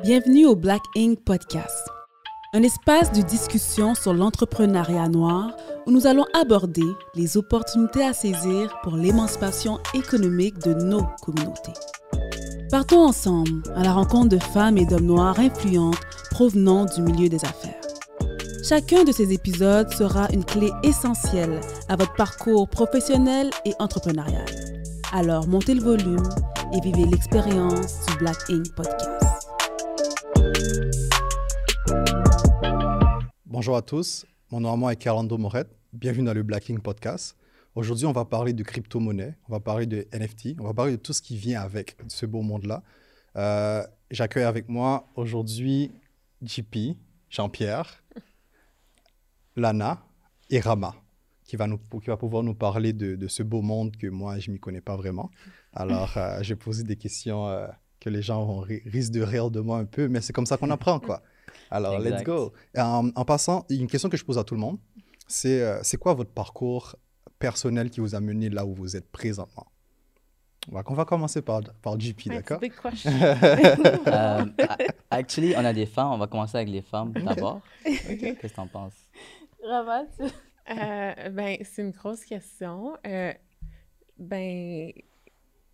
Bienvenue au Black Ink Podcast, un espace de discussion sur l'entrepreneuriat noir où nous allons aborder les opportunités à saisir pour l'émancipation économique de nos communautés. Partons ensemble à la rencontre de femmes et d'hommes noirs influentes provenant du milieu des affaires. Chacun de ces épisodes sera une clé essentielle à votre parcours professionnel et entrepreneurial. Alors montez le volume et vivez l'expérience du Black Ink Podcast. Bonjour à tous, mon nom est Carando Moret. Bienvenue dans le Black Ink Podcast. Aujourd'hui, on va parler de crypto-monnaie, on va parler de NFT, on va parler de tout ce qui vient avec ce beau monde-là. Euh, J'accueille avec moi aujourd'hui JP, Jean-Pierre, Lana et Rama, qui va, pouvoir nous parler de, ce beau monde que moi, je ne m'y connais pas vraiment. Alors, euh, j'ai posé des questions euh, que les gens risquent de rire de moi un peu, mais c'est comme ça qu'on apprend, quoi. Alors, let's go. En, en passant, une question que je pose à tout le monde, c'est euh, c'est quoi votre parcours personnel qui vous a mené là où vous êtes présentement? On va, on va commencer par, par JP, Ouais, d'accord? big question. Euh, actually, on a des femmes. On va commencer avec les femmes d'abord. Qu'est-ce que t'en penses? Rabat, Euh, ben, c'est une grosse question. Euh, ben,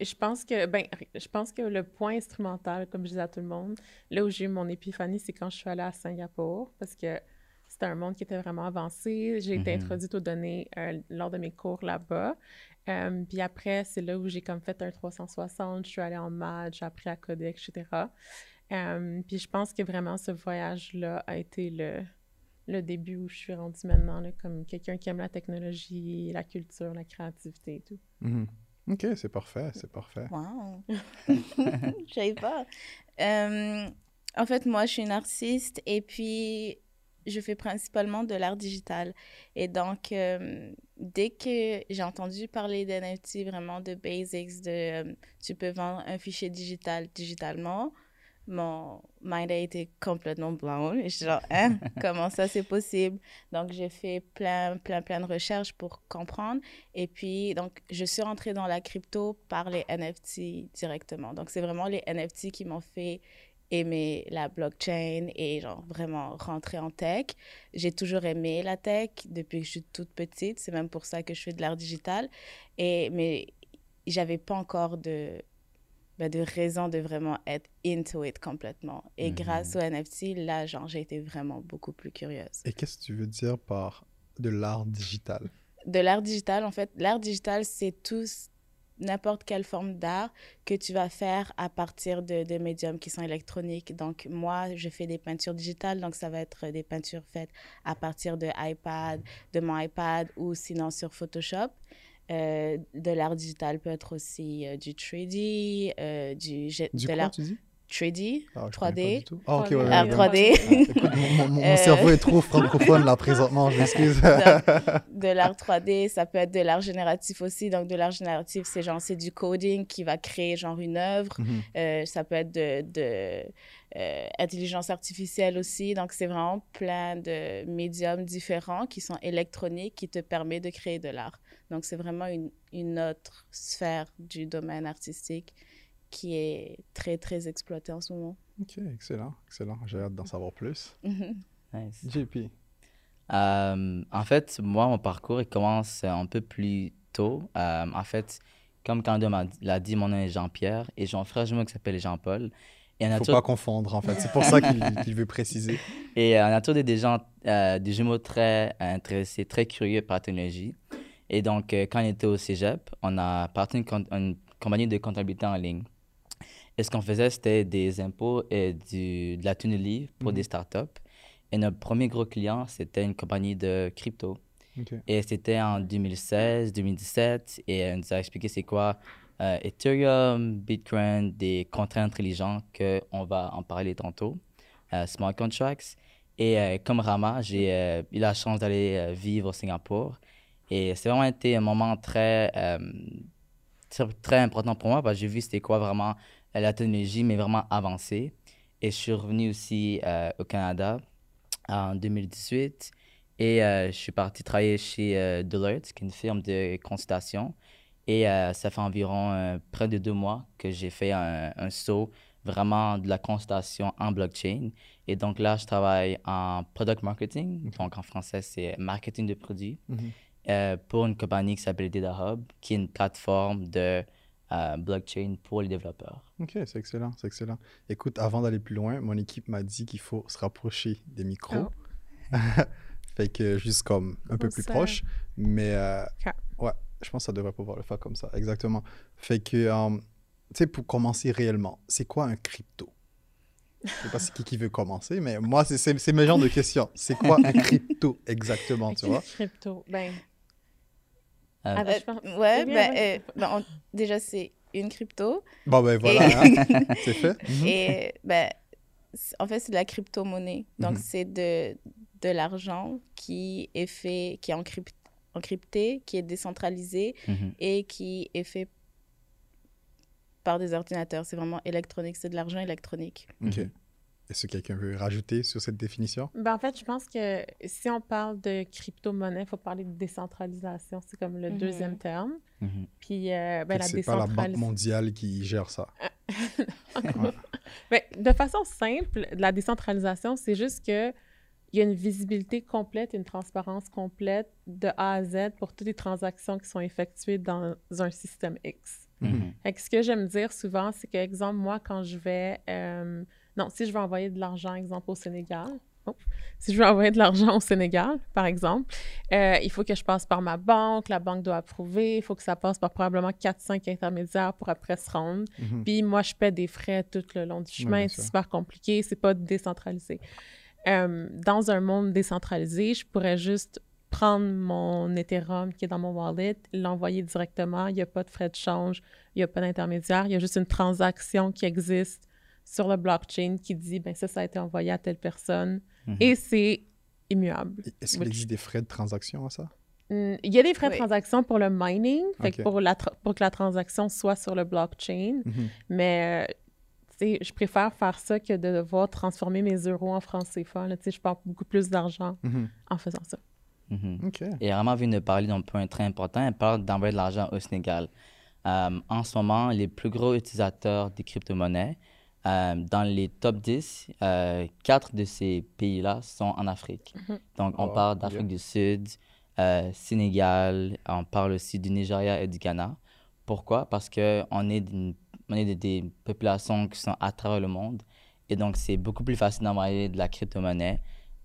je pense que, ben, je pense que le point instrumental, comme je disais à tout le monde, là où j'ai eu mon épiphanie, c'est quand je suis allée à Singapour, parce que c'était un monde qui était vraiment avancé. J'ai été Mhm. introduite aux données euh, lors de mes cours là-bas. Euh, puis après, c'est là où j'ai comme fait un 360. Je suis allée en maths, j'ai appris à coder, etc. Euh, puis je pense que vraiment ce voyage-là a été le, le début où je suis rendue maintenant, là, comme quelqu'un qui aime la technologie, la culture, la créativité et tout. Mhm. Ok, c'est parfait, c'est parfait. Wow. Je savais pas. Euh, en fait, moi, je suis une artiste et puis je fais principalement de l'art digital. Et donc, euh, dès que j'ai entendu parler d'NFT, vraiment de basics, de euh, tu peux vendre un fichier digital digitalement, mon mind a été complètement blown. Et je suis genre, hein, comment ça c'est possible? Donc, j'ai fait plein, plein, plein de recherches pour comprendre. Et puis, donc, je suis rentrée dans la crypto par les NFT directement. Donc, c'est vraiment les NFT qui m'ont fait aimer la blockchain et genre vraiment rentrer en tech. J'ai toujours aimé la tech depuis que je suis toute petite. C'est même pour ça que je fais de l'art digital. Et, mais j'avais pas encore de, ben, de raison de vraiment être into it complètement. Et Mhm. grâce aux NFT, là, genre, j'ai été vraiment beaucoup plus curieuse. Et qu'est-ce que tu veux dire par de l'art digital? de l'art digital, en fait, l'art digital, c'est tout, n'importe quelle forme d'art que tu vas faire à partir de, de médiums qui sont électroniques. Donc, moi, je fais des peintures digitales, donc ça va être des peintures faites à partir de iPad, de mon iPad ou sinon sur Photoshop. Euh, de l'art digital peut être aussi euh, du 3D, euh, du, Du de l'art tu dis? 3D, Ah, je connais pas 3D. du tout. Ah, ok, ouais, 3D. ouais, l'art ouais. 3D. Ah, écoute, mon, mon- mon cerveau est trop francophone là présentement, je m'excuse. de l'art 3D, ça peut être de l'art génératif aussi. Donc, de l'art génératif, c'est genre, c'est du coding qui va créer genre une œuvre. Mhm. Ça peut être de, de intelligence artificielle aussi. Donc, c'est vraiment plein de médiums différents qui sont électroniques qui te permettent de créer de l'art. Donc, c'est vraiment une, une autre sphère du domaine artistique qui est très, très exploitée en ce moment. Ok, excellent, excellent. J'ai hâte d'en savoir plus. Nice. JP. Euh, en fait, moi, mon parcours, il commence un peu plus tôt. Euh, en fait, comme m'a- l'a dit, mon nom est Jean-Pierre et j'ai un frère jumeau qui s'appelle Jean-Paul. Et en Faut nature, pas confondre en fait. C'est pour ça qu'il veut préciser. et en nature, des gens, euh, des jumeaux très intéressés, très curieux par la technologie. Et donc, euh, quand on était au cégep, on a parti une, com- une compagnie de comptabilité en ligne. Et ce qu'on faisait, c'était des impôts et du, de la tenue livre pour Mhm. des startups. Et notre premier gros client, c'était une compagnie de crypto. Et c'était en 2016, 2017. Et elle nous a expliqué c'est quoi euh, Ethereum, Bitcoin, des contrats intelligents qu'on va en parler tantôt, euh, smart contracts. Et euh, comme Rama, j'ai eu la chance d'aller vivre au Singapour. Et c'est vraiment été un moment très, euh, très, très important pour moi parce que j'ai vu c'était quoi vraiment la technologie, mais vraiment avancée. Et je suis revenu aussi euh, au Canada en 2018. Et euh, je suis parti travailler chez Deloitte, qui est une firme de consultation. Et ça fait environ près de deux mois que j'ai fait un, un saut vraiment de la consultation en blockchain. Et donc là, je travaille en product marketing, donc en français, c'est marketing de produits, Mhm. Euh, pour une compagnie qui s'appelle Data Hub, qui est une plateforme de euh, blockchain pour les développeurs. Ok, c'est excellent, c'est excellent. Écoute, avant d'aller plus loin, mon équipe m'a dit qu'il faut se rapprocher des micros. fait que juste comme un peu Oh, plus ça. proche. Mais euh, ouais, je pense que ça devrait pouvoir le faire comme ça, exactement. Fait que, euh, tu sais, pour commencer réellement, c'est quoi un crypto? Je sais pas si qui, qui veut commencer, mais moi, c'est- c'est c'est mes genres de questions. C'est quoi un crypto exactement, tu vois? Crypto. Ben, Euh, ah, ben, Euh, je pense- ouais, Ou bien, ben, ouais. euh, ben, on- déjà, c'est une crypto. Bon, ben voilà, Et- hein, c'est fait. Et ben, en fait, c'est de la crypto-monnaie. Donc, Mhm. c'est de, de l'argent qui est fait, qui est encrypt- encrypté, qui est décentralisé mhm. et qui est fait par des ordinateurs. C'est vraiment électronique. C'est de l'argent électronique. Ok. Est-ce que quelqu'un veut rajouter sur cette définition? Ben, en fait, je pense que si on parle de crypto-monnaie, il faut parler de décentralisation. C'est comme le Mhm. deuxième terme. Mhm. Puis, euh, ben, la c'est pas la Banque décentralisation. mondiale qui gère ça. Ouais. Ben, de façon simple, la décentralisation, c'est juste que il y a une visibilité complète, une transparence complète de A à Z pour toutes les transactions qui sont effectuées dans un système X. Que ce que j'aime dire souvent, c'est que, exemple, moi, quand je vais... euh, non, si je veux envoyer de l'argent, exemple, au Sénégal, oh, si je veux envoyer de l'argent au Sénégal, par exemple, euh, il faut que je passe par ma banque, la banque doit approuver, il faut que ça passe par probablement 4-5 intermédiaires pour après se rendre. Mhm. Puis moi, je paie des frais tout le long du chemin. c'est super compliqué. C'est pas décentralisé. Euh, dans un monde décentralisé, je pourrais juste prendre mon Ethereum qui est dans mon wallet, l'envoyer directement. Il n'y a pas de frais de change, il n'y a pas d'intermédiaire. Il y a juste une transaction qui existe sur le blockchain qui dit, ben ça, ça a été envoyé à telle personne. Mhm. Et c'est immuable. Est-ce qu'il existe des frais de transaction à ça? Hmm, Il y a des frais de transaction pour le mining, fait que Ok. pour, la tra- pour que la transaction soit sur le blockchain. Mhm. Mais, euh, je préfère faire ça que de devoir transformer mes euros en francs CFA. là. Tu sais, je perds beaucoup plus d'argent Mhm. en faisant ça. Et vraiment vient de parler d'un point très important. Elle parle d'envoyer de l'argent au Sénégal. Euh, en ce moment, les plus gros utilisateurs des crypto-monnaies, euh, dans les top 10, euh, quatre de ces pays-là sont en Afrique. Mhm. Donc, on Oh, parle d'Afrique du Sud, euh, Sénégal, on parle aussi du Nigeria et du Ghana. Pourquoi? Parce qu'on est, on est des, des populations qui sont à travers le monde. Et donc, c'est beaucoup plus facile d'envoyer de la crypto-monnaie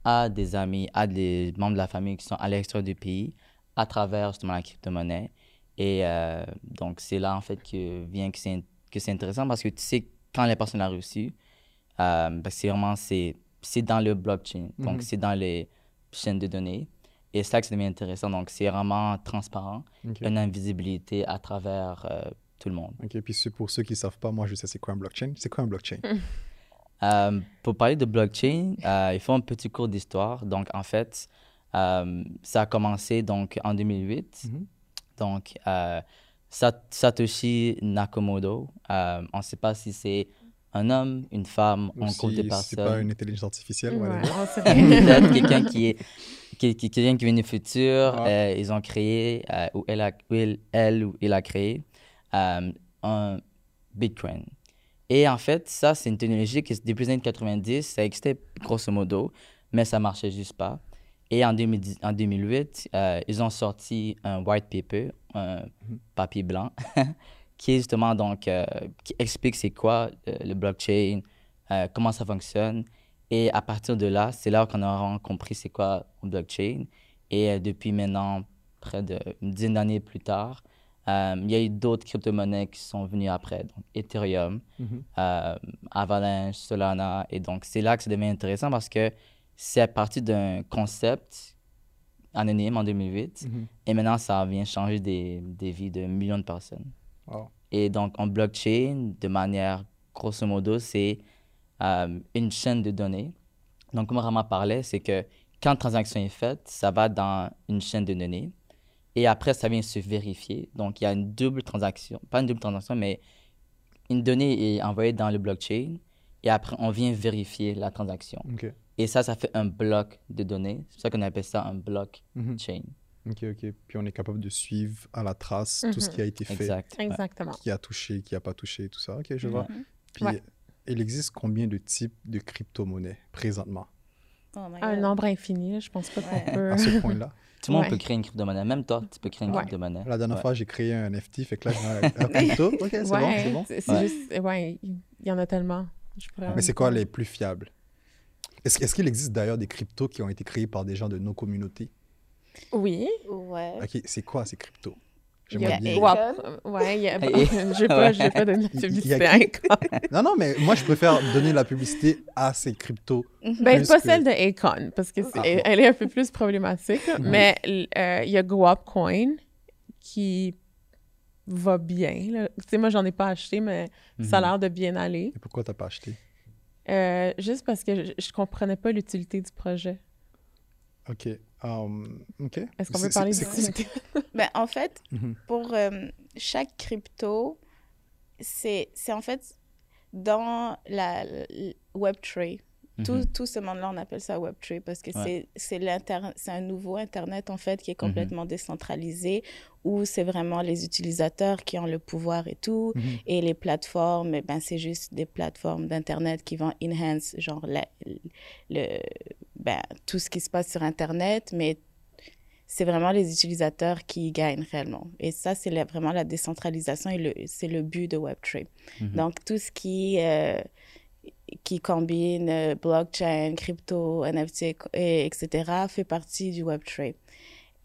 à des amis, à des membres de la famille qui sont à l'extérieur du pays à travers justement la crypto-monnaie. Et euh, donc, c'est là en fait que vient que c'est, que c'est intéressant parce que tu sais quand la personne a reçu, euh, ben, c'est vraiment, c'est, c'est dans le blockchain. Mhm. Donc, c'est dans les chaînes de données. Et c'est là que ça devient intéressant. Donc, c'est vraiment transparent, une invisibilité à travers euh, tout le monde. OK. Puis c'est pour ceux qui ne savent pas, moi, je sais c'est quoi un blockchain. C'est quoi un blockchain? Euh, pour parler de blockchain, euh, il faut un petit cours d'histoire. Donc, en fait, euh, ça a commencé donc, en 2008. Mhm. Donc, euh, Satoshi Nakamoto, euh, on ne sait pas si c'est un homme, une femme, Ou un si groupe de c'est pas personnes. une intelligence artificielle, Ouais. Peut-être quelqu'un qui est qui, qui, quelqu'un qui vient du futur. Ah. euh, ils ont créé, euh, ou elle, a, ou il- elle ou il a créé, euh, un Bitcoin. Et en fait, ça, c'est une technologie qui, depuis les années 90, ça existait grosso modo, mais ça marchait juste pas. Et en, 2010 en 2008, euh, ils ont sorti un white paper, un Mhm. papier blanc, qui est justement donc, euh, qui explique c'est quoi euh, le blockchain, euh, comment ça fonctionne. Et à partir de là, c'est là qu'on a vraiment compris c'est quoi un blockchain. Et depuis maintenant, près d'une dizaine d'années plus tard, il y a eu d'autres crypto-monnaies qui sont venues après. Donc, Ethereum, Mhm. Avalanche, Solana. Et donc, c'est là que ça devient intéressant parce que c'est à partir d'un concept anonyme en 2008. Mhm. Et maintenant, ça vient changer des, des vies de millions de personnes. Wow. Et donc, en blockchain, de manière grosso modo, c'est euh, une chaîne de données. Donc, comme Rama parlait, c'est que quand une transaction est faite, ça va dans une chaîne de données. Et après, ça vient se vérifier. Donc, il y a une double transaction. Pas une double transaction, mais une donnée est envoyée dans le blockchain. Et après, on vient vérifier la transaction. OK. Et ça, ça fait un bloc de données. C'est pour ça qu'on appelle ça un blockchain. Mhm. OK, OK. Puis on est capable de suivre à la trace tout ce Mhm. qui a été fait, Exact. Ouais. Exactement. qui a touché, qui n'a pas touché, tout ça. OK, je vois. Mhm. Puis, Ouais. il existe combien de types de crypto-monnaies présentement? Oh Un nombre infini, je pense pas qu'on Ouais. peut. à ce point-là Tout le monde Ouais. peut créer une crypto-monnaie. Même toi, tu peux créer une Ouais. crypto-monnaie. La dernière Ouais. fois, j'ai créé un NFT, fait que là, j'ai un un crypto. Ok, c'est bon, c'est bon. c'est c'est Ouais. juste. Ouais, il y en a tellement. Je pourrais Mais c'est quoi les plus fiables? Est-ce qu'il existe d'ailleurs des cryptos qui ont été créés par des gens de nos communautés? Oui. Ouais. Ok, c'est quoi ces cryptos? Il y a J'aimerais bien. Ouais, y a. Je vais pas, je vais pas donner la a publicité à? Akon. Non, non, mais moi, je préfère donner la publicité à ces cryptos. Ben, pas que- celle de Akon, parce que c'est- Ah, elle, bon. elle est un peu plus problématique. Mais euh, il y a Guap Coin qui va bien. Tu sais, moi, j'en ai pas acheté, mais ça a Mhm. l'air de bien aller. Et pourquoi t'as pas acheté? Euh, juste parce que je, je comprenais pas l'utilité du projet. Ok. um, ok. Est-ce qu'on peut parler d'utilité? Ben, en fait, Mhm. pour euh, chaque crypto, c'est c'est en fait dans la, l- Web3. Tout, Mhm. tout ce monde-là, on appelle ça Web3 parce que Ouais. c'est un nouveau Internet, en fait, qui est Mhm. complètement décentralisé, où c'est vraiment les utilisateurs qui ont le pouvoir et tout. Mhm. Et les plateformes, eh ben, c'est juste des plateformes d'Internet qui vont enhance, genre, la- le, ben, tout ce qui se passe sur Internet, mais c'est vraiment les utilisateurs qui gagnent réellement. Et ça, c'est vraiment la décentralisation et c'est le but de Web3. Mhm. Donc, tout ce qui, euh, qui combine euh, blockchain, crypto, NFT, et, etc., fait partie du Web3.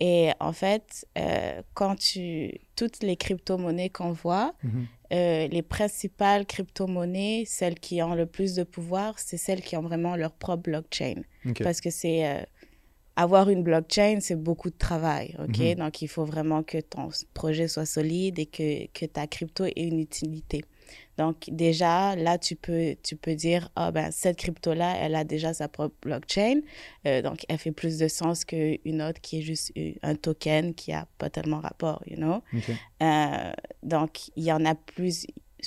Et en fait, euh, quand tu... Toutes les crypto-monnaies qu'on voit, Mhm. euh, les principales crypto-monnaies, celles qui ont le plus de pouvoir, c'est celles qui ont vraiment leur propre blockchain. Parce que c'est... euh, avoir une blockchain, c'est beaucoup de travail, OK? Mhm. Donc, il faut vraiment que ton projet soit solide et que, que ta crypto ait une utilité. Donc, déjà, là, tu peux, tu peux dire, ah ben, cette crypto-là, elle a déjà sa propre blockchain. Euh, donc, elle fait plus de sens qu'une autre qui est juste un token qui a pas tellement rapport, you know? Euh, donc, il y en a plus.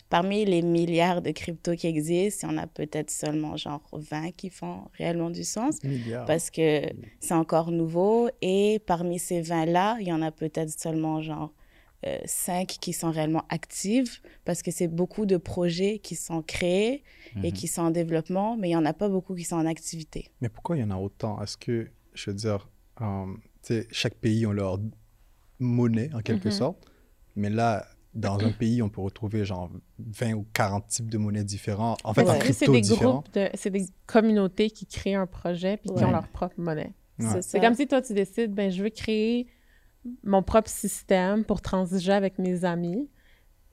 Parmi les milliards de cryptos qui existent, il y en a peut-être seulement genre 20 qui font réellement du sens Milliards. parce que c'est encore nouveau. Et parmi ces 20-là, il y en a peut-être seulement genre euh, 5 qui sont réellement actives parce que c'est beaucoup de projets qui sont créés et Mhm. qui sont en développement, mais il n'y en a pas beaucoup qui sont en activité. Mais pourquoi il y en a autant? Est-ce que, je veux dire, tu sais, chaque pays a leur monnaie, en quelque Mhm. sorte. Mais là, dans un pays, on peut retrouver genre 20 ou 40 types de monnaies différents. En fait, en Ouais. Crypto des différents. groupes, de, c'est des communautés qui créent un projet puis qui Ouais. ont leur propre monnaie. Ouais. C'est comme si toi, tu décides, ben, je veux créer mon propre système pour transiger avec mes amis.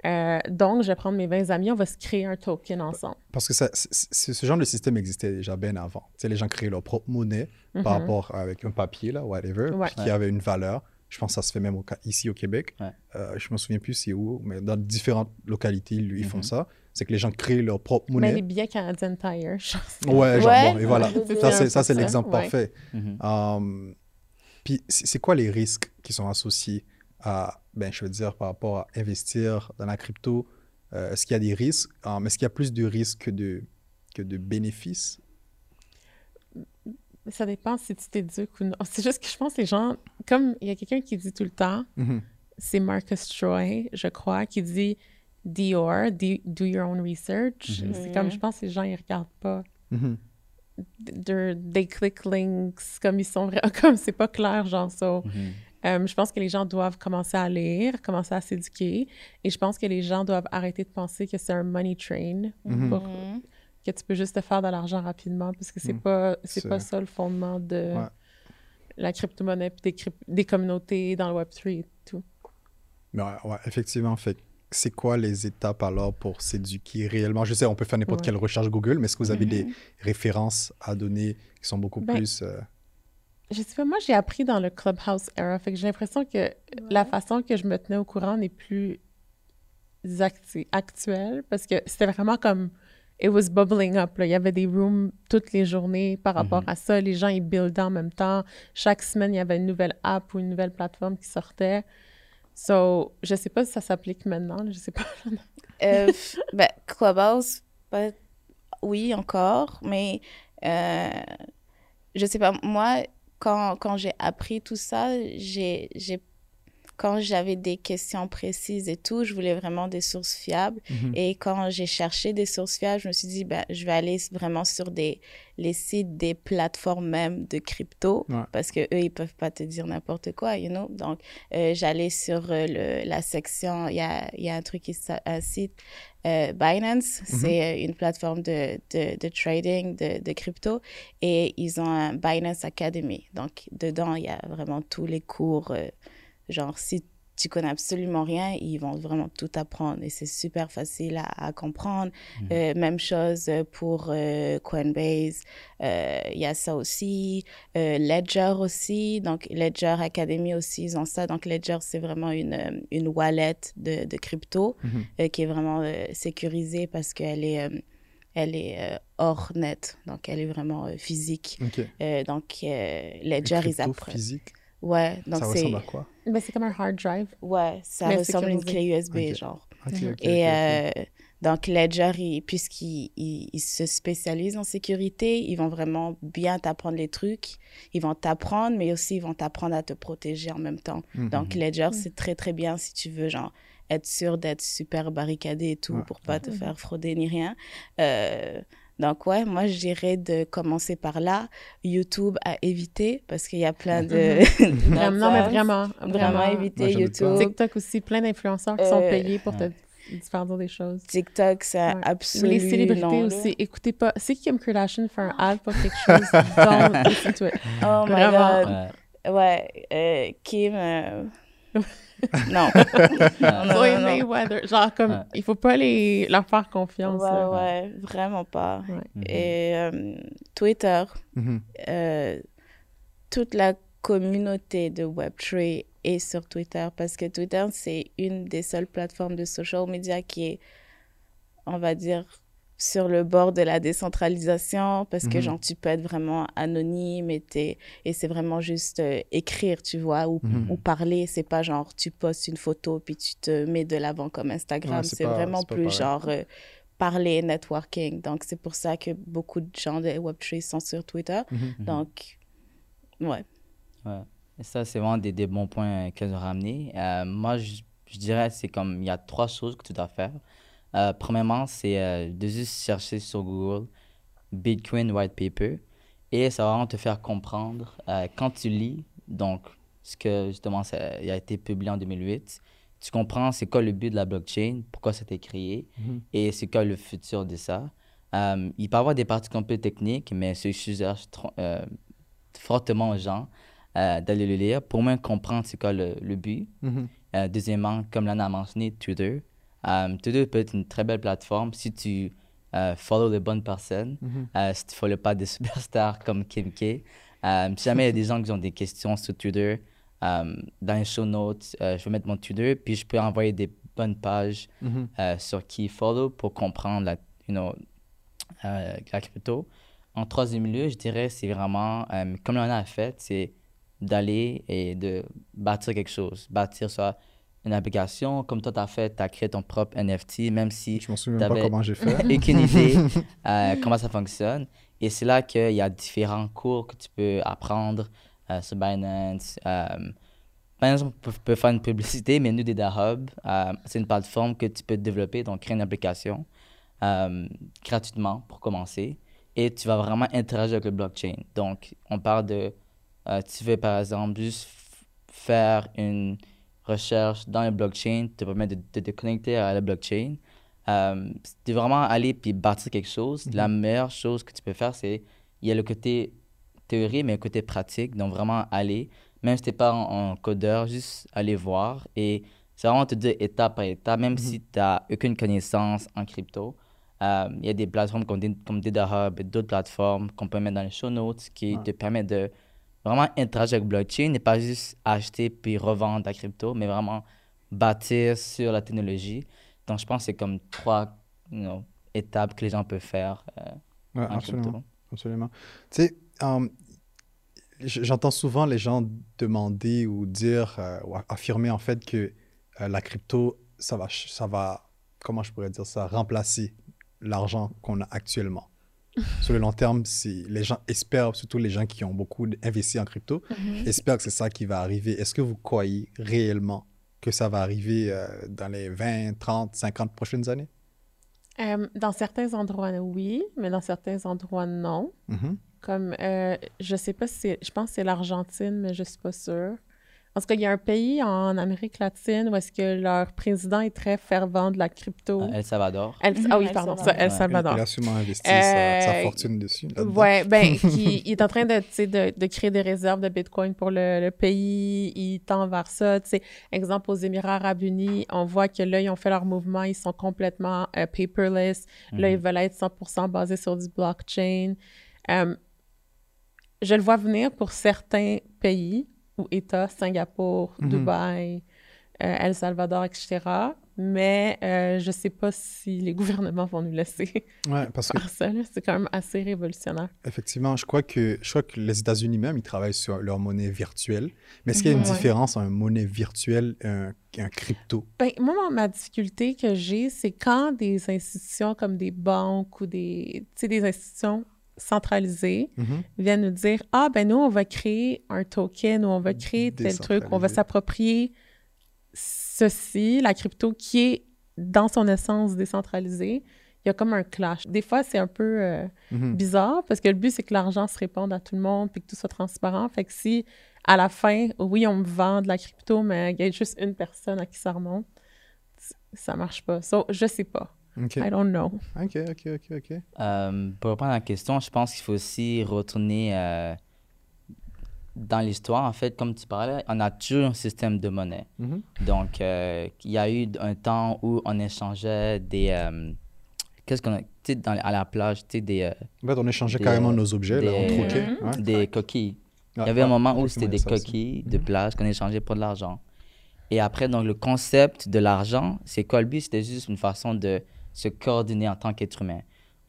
Euh, donc, je vais prendre mes 20 amis, on va se créer un token ensemble. Parce que ça, ce genre de système existait déjà bien avant. Tu sais, les gens créaient leur propre monnaie par Mhm. rapport avec un papier, là, whatever, Ouais. qui Ouais. avait une valeur. Je pense que ça se fait même au, ici au Québec. Ouais. Euh, je me souviens plus c'est où, mais dans différentes localités, ils font Mhm. ça. C'est que les gens créent leur propre Mais monnaie. les billets Canadian Tire, je pense. Ouais, genre, Ouais. bon, et voilà. Ça, c'est, l'exemple ouais. parfait. Mhm. Um, puis, c'est quoi les risques qui sont associés à, ben, je veux dire, par rapport à investir dans la crypto? Euh, est-ce qu'il y a des risques? Um, est-ce qu'il y a plus de risques que de, que de bénéfices? Ça dépend si tu t'éduques ou non. C'est juste que je pense que les gens, comme il y a quelqu'un qui dit tout le temps, Mhm. c'est Marcus Troy, je crois, qui dit Dior, do, do your own research. Mhm. C'est comme, je pense que les gens, ils regardent pas. Mhm. They click links comme ils sont vrais, comme c'est pas clair, genre ça. Mhm. Euh, je pense que les gens doivent commencer à lire, commencer à s'éduquer. Et je pense que les gens doivent arrêter de penser que c'est un money train, Mhm. pour- Mhm. que tu peux juste te faire de l'argent rapidement, parce que c'est pas c'est pas ça le fondement de Ouais. la crypto-monnaie des, des communautés dans le Web3 et tout. Mais ouais, ouais, effectivement, fait c'est quoi les étapes alors pour s'éduquer réellement? Je sais, on peut faire n'importe Ouais. quelle recherche Google, mais est-ce que vous avez Mhm. des références à donner qui sont beaucoup Ben, plus... euh, Je sais pas, moi j'ai appris dans le Clubhouse era, fait que j'ai l'impression que la façon que je me tenais au courant n'est plus actu- actuelle parce que c'était vraiment comme it was bubbling up. Là. Il y avait des rooms toutes les journées par rapport Mhm. à ça. Les gens, ils buildaient en même temps. Chaque semaine, il y avait une nouvelle app ou une nouvelle plateforme qui sortait. So, je sais pas si ça s'applique maintenant. Je sais pas. Euh, ben, Clubhouse, pas- oui, encore, mais euh, je sais pas, moi, quand, quand j'ai appris tout ça, j'ai, quand j'avais des questions précises et tout, je voulais vraiment des sources fiables. Mhm. Et quand j'ai cherché des sources fiables, je me suis dit, ben, je vais aller vraiment sur des, les sites des plateformes même de crypto Ouais. parce que eux, ils peuvent pas te dire n'importe quoi, you know? Donc, euh, j'allais sur euh, le, la section, il y a, y a un truc qui un site euh, Binance, c'est euh, une plateforme de, de, de trading de, de crypto et ils ont un Binance Academy. Donc, dedans, il y a vraiment tous les cours. Euh, genre, si tu connais absolument rien, ils vont vraiment tout apprendre et c'est super facile à, à comprendre. Euh, même chose pour euh, Coinbase, euh, il y a ça aussi. Euh, Ledger aussi, donc Ledger Academy aussi, ils ont ça. Donc Ledger, c'est vraiment une, euh, une wallet de, de crypto Mhm. euh, qui est vraiment euh, sécurisée parce qu'elle est, euh, elle est euh, hors net, donc elle est vraiment euh, physique. Euh, donc euh, Le Ledger, ils apprennent. physique, Ouais, donc ça c'est ressemble à quoi? Ben, c'est comme un hard drive. ouais, ça Mais ressemble à une clé USB, genre. Mhm. Et euh, donc, Ledger, il- puisqu'il il, il se spécialise en sécurité, ils vont vraiment bien t'apprendre les trucs. Ils vont t'apprendre, mais aussi ils vont t'apprendre à te protéger en même temps. Mhm. Donc, Ledger, c'est très, très bien si tu veux, genre, être sûr d'être super barricadé et tout Ouais. pour pas te faire frauder ni rien. Euh, donc, ouais, moi, je dirais de commencer par là. YouTube à éviter parce qu'il y a plein de. Vraiment, non, mais vraiment, Vraiment vraiment. éviter Moi. YouTube. TikTok aussi, plein d'influenceurs qui sont Euh, payés pour te ouais. faire dire des choses. TikTok, c'est Ouais. absolument. Les célébrités non, là. aussi, écoutez pas. C'est qui Kim Kardashian fait un ad pour quelque chose? Don't listen to it. Oh my Vraiment. god. Ouais. Ouais, euh, Kim. euh, non. Ouais. non, non, Floyd non, non. Mayweather. Genre, comme, Ouais. il faut pas les, leur faire confiance. Ouais, là. ouais, vraiment pas. Ouais. Mhm. Et euh, Twitter, Mhm. euh, toute la communauté de Web3 est sur Twitter parce que Twitter, c'est une des seules plateformes de social media qui est, on va dire, sur le bord de la décentralisation parce que, Mhm. genre, tu peux être vraiment anonyme et, c'est vraiment juste euh, écrire, tu vois, ou, Mhm. ou parler. C'est pas genre, tu postes une photo puis tu te mets de l'avant comme Instagram. Ouais, c'est vraiment plus genre euh, parler, networking. Donc, c'est pour ça que beaucoup de gens de Web3 sont sur Twitter. Mhm. Mhm. Donc, ouais. Ouais. Et ça, c'est vraiment des, des bons points euh, qu'elles ont ramenés. Euh, moi, je, je dirais c'est comme il y a trois choses que tu dois faire. Euh, premièrement, c'est euh, de juste chercher sur Google Bitcoin White Paper et ça va vraiment te faire comprendre euh, quand tu lis, donc ce que justement ça, a été publié en 2008, tu comprends c'est quoi le but de la blockchain, pourquoi ça a été créé Mhm. et c'est quoi le futur de ça. Il peut y avoir des parties un peu techniques, mais je suggère fortement aux gens d'aller le lire pour moins comprendre c'est quoi le, le but. Mhm. Deuxièmement, comme Lana a mentionné, Twitter. Twitter peut être une très belle plateforme si tu euh, follow les bonnes personnes, Mhm. euh, si tu ne follow pas des superstars comme Kim K. Euh, si jamais il y a des gens qui ont des questions sur Twitter, euh, dans les show notes, je vais mettre mon Twitter, puis je peux envoyer des bonnes pages Mhm. sur qui follow pour comprendre la, you know, la crypto. En troisième lieu, je dirais, c'est vraiment, comme on a fait, c'est d'aller et de bâtir quelque chose. Bâtir soit une application, comme toi, tu as fait, tu as créé ton propre NFT, même si j'ai fait. aucune idée euh, comment ça fonctionne. Et c'est là qu'il y a différents cours que tu peux apprendre euh, sur Binance. Euh, on peut, peut faire une publicité, mais nous, Data Hub, euh, c'est une plateforme que tu peux développer, donc créer une application euh, gratuitement pour commencer. Et tu vas vraiment interagir avec le blockchain. Donc, on parle de, tu veux par exemple juste faire une recherche dans le blockchain, te permet de, de te connecter à la blockchain. Euh, c'est vraiment aller puis bâtir quelque chose. La meilleure chose que tu peux faire, c'est il y a le côté théorie, mais le côté pratique. Donc, vraiment aller, même si tu n'es pas en, en codeur, juste aller voir. Et c'est vraiment te dire étape par étape, même si tu n'as aucune connaissance en crypto. Euh, Il y a des plateformes comme, comme Data Hub et d'autres plateformes qu'on peut mettre dans les show notes qui Ouais. te permettent de vraiment interagir avec blockchain et pas juste acheter puis revendre la crypto, mais vraiment bâtir sur la technologie. Donc, je pense que c'est comme trois you know, étapes que les gens peuvent faire euh, Ouais, en absolument. crypto. Absolument. Tu sais, j- j'entends souvent les gens demander ou dire euh, ou affirmer en fait que euh, la crypto, ça va, ça va, comment je pourrais dire ça, remplacer l'argent qu'on a actuellement. Sur le long terme, les gens espèrent, surtout les gens qui ont beaucoup investi en crypto, Mhm. espèrent que c'est ça qui va arriver. Est-ce que vous croyez réellement que ça va arriver euh, dans les 20, 30, 50 prochaines années? Euh, dans certains endroits, oui, mais dans certains endroits, non. Mhm. Comme, euh, je sais pas si c'est, je pense que c'est l'Argentine, mais je suis pas sûre. En tout cas, il y a un pays en Amérique latine où est-ce que leur président est très fervent de la crypto. El Salvador. El- ah oui, El pardon, ça, El. Salvador. Il a sûrement investi sa, sa Euh, fortune dessus. Ouais, ben, qui, il est en train de, tu sais, de, de créer des réserves de Bitcoin pour le, le pays. Il tend vers ça. Tu sais, exemple, aux Émirats Arabes Unis, on voit que là, ils ont fait leur mouvement. Ils sont complètement euh, paperless. Là, Mhm. ils veulent être 100% basés sur du blockchain. Euh, je le vois venir pour certains pays ou États, Singapour, Mhm. Dubaï, euh, El Salvador, etc. Mais euh, je sais pas si les gouvernements vont nous laisser Ouais, parce que ça. C'est quand même assez révolutionnaire. Effectivement, je crois que, je crois que les États-Unis même, ils travaillent sur leur monnaie virtuelle. Mais est-ce qu'il y a une Ouais. différence entre une monnaie virtuelle et un, un crypto? Ben, moi, ma- ma difficulté que j'ai, c'est quand des institutions comme des banques ou des, des institutions centralisées Mhm. viennent nous dire Ah, ben nous, on va créer un token ou on va créer tel truc, on va s'approprier ceci, la crypto qui est dans son essence décentralisée. Il y a comme un clash. Des fois, c'est un peu euh, Mhm. bizarre parce que le but, c'est que l'argent se réponde à tout le monde puis que tout soit transparent. Fait que si, à la fin, oui, on me vend de la crypto, mais il y a juste une personne à qui ça remonte, ça marche pas. So, je sais pas. OK, I don't know. OK, OK, OK, OK. Euh, pour répondre à la question, je pense qu'il faut aussi retourner euh, dans l'histoire. En fait, comme tu parlais, on a toujours un système de monnaie. Mhm. Donc, euh, il y a eu un temps où on échangeait des. euh, Qu'est-ce qu'on a. Tu sais, dans- à la plage, tu sais, des, euh, En fait, on échangeait Des, carrément nos objets, là, on des- troquait. Mhm. ouais. des coquilles. Il y avait un moment où c'était des ça coquilles de Mhm. plage qu'on échangeait pour de l'argent. Et après, donc, le concept de l'argent, c'est quoi? Le but? C'était juste une façon de se coordonner en tant qu'être humain.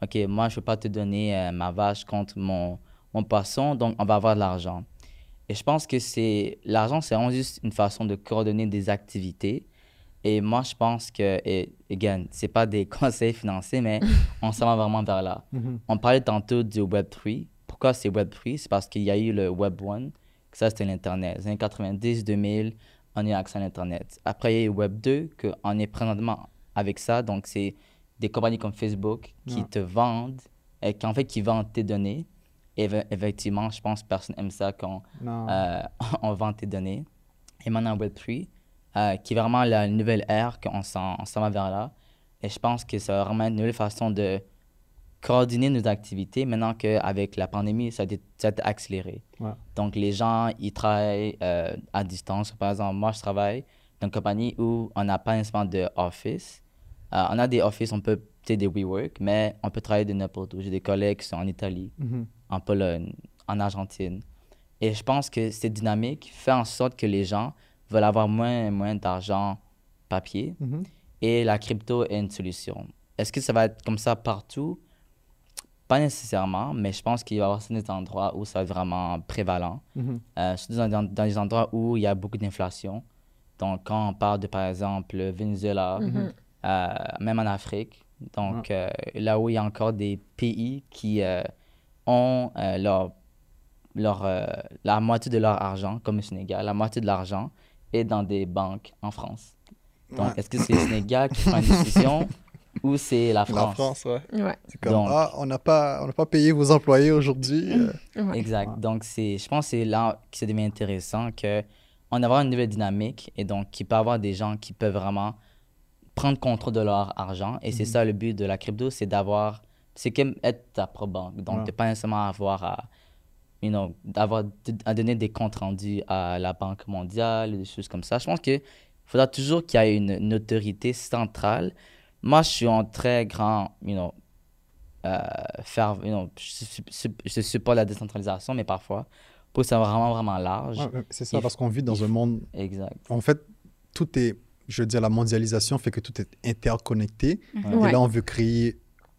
OK, moi, je ne peux pas te donner euh, ma vache contre mon, mon poisson, donc on va avoir de l'argent. Et je pense que c'est l'argent, c'est vraiment juste une façon de coordonner des activités. Et moi, je pense que, et again, c'est pas des conseils financiers, mais on s'en va vraiment vers là. Mhm. On parlait tantôt du Web3. Pourquoi c'est Web3? C'est parce qu'il y a eu le Web 1, que ça c'était l'Internet. Les années 90, 2000, on a eu accès à l'Internet. Après, il y a eu Web 2, qu'on est présentement avec ça. Donc, c'est des compagnies comme Facebook qui Ouais. te vendent, et qui en fait, qui vendent tes données. Et eff- effectivement, je pense que personne n'aime ça quand euh, on vend tes données. Et maintenant, Web3, euh, qui est vraiment la nouvelle ère qu'on s'en va vers là. Et je pense que ça vraiment une nouvelle façon de coordonner nos activités maintenant qu'avec la pandémie, ça a, été, ça a été accéléré. Ouais. Donc, les gens, ils travaillent euh, à distance. Par exemple, moi, je travaille dans une compagnie où on n'a pas nécessairement de office. Euh, on a des offices, on peut, tu sais, des WeWork, mais on peut travailler de n'importe où. J'ai des collègues qui sont en Italie, Mhm. en Pologne, en Argentine. Et je pense que cette dynamique fait en sorte que les gens veulent avoir moins et moins d'argent papier Mhm. et la crypto est une solution. Est-ce que ça va être comme ça partout? Pas nécessairement, mais je pense qu'il va y avoir certains endroits où ça va être vraiment prévalent. Mhm. Euh, surtout dans, dans, dans les endroits où il y a beaucoup d'inflation. Donc, quand on parle de, par exemple, le Venezuela, même en Afrique, donc euh, là où il y a encore des pays qui euh, ont euh, leur, leur, euh, la moitié de leur argent, comme le Sénégal, la moitié de l'argent est dans des banques en France. Donc, Ouais. est-ce que c'est le Sénégal qui prend une décision ou c'est la France? La France, ouais. Ouais. C'est comme, Donc- ah, on n'a pas, on n'a pas payé vos employés aujourd'hui. euh, ouais. Exact. Donc, c'est, je pense que c'est là que ça devient intéressant que on avoir une nouvelle dynamique et donc qu'il peut y avoir des gens qui peuvent vraiment prendre contrôle de leur argent. Et c'est Mhm. ça le but de la crypto, c'est d'avoir, c'est comme être ta propre banque. Donc, Ouais. de pas nécessairement avoir à, you know, d'avoir, à donner des comptes rendus à la Banque mondiale, des choses comme ça. Je pense qu'il faudra toujours qu'il y ait une, une autorité centrale. Moi, je suis un très grand, you know, euh, faire, you know, je, su- su- je supporte la décentralisation, mais parfois, pour que ça soit vraiment, vraiment large. ouais, c'est ça, parce qu'on vit dans un monde Exact. En fait, tout est, je veux dire, la mondialisation fait que tout est interconnecté. Ouais. Ouais. Et là, on veut créer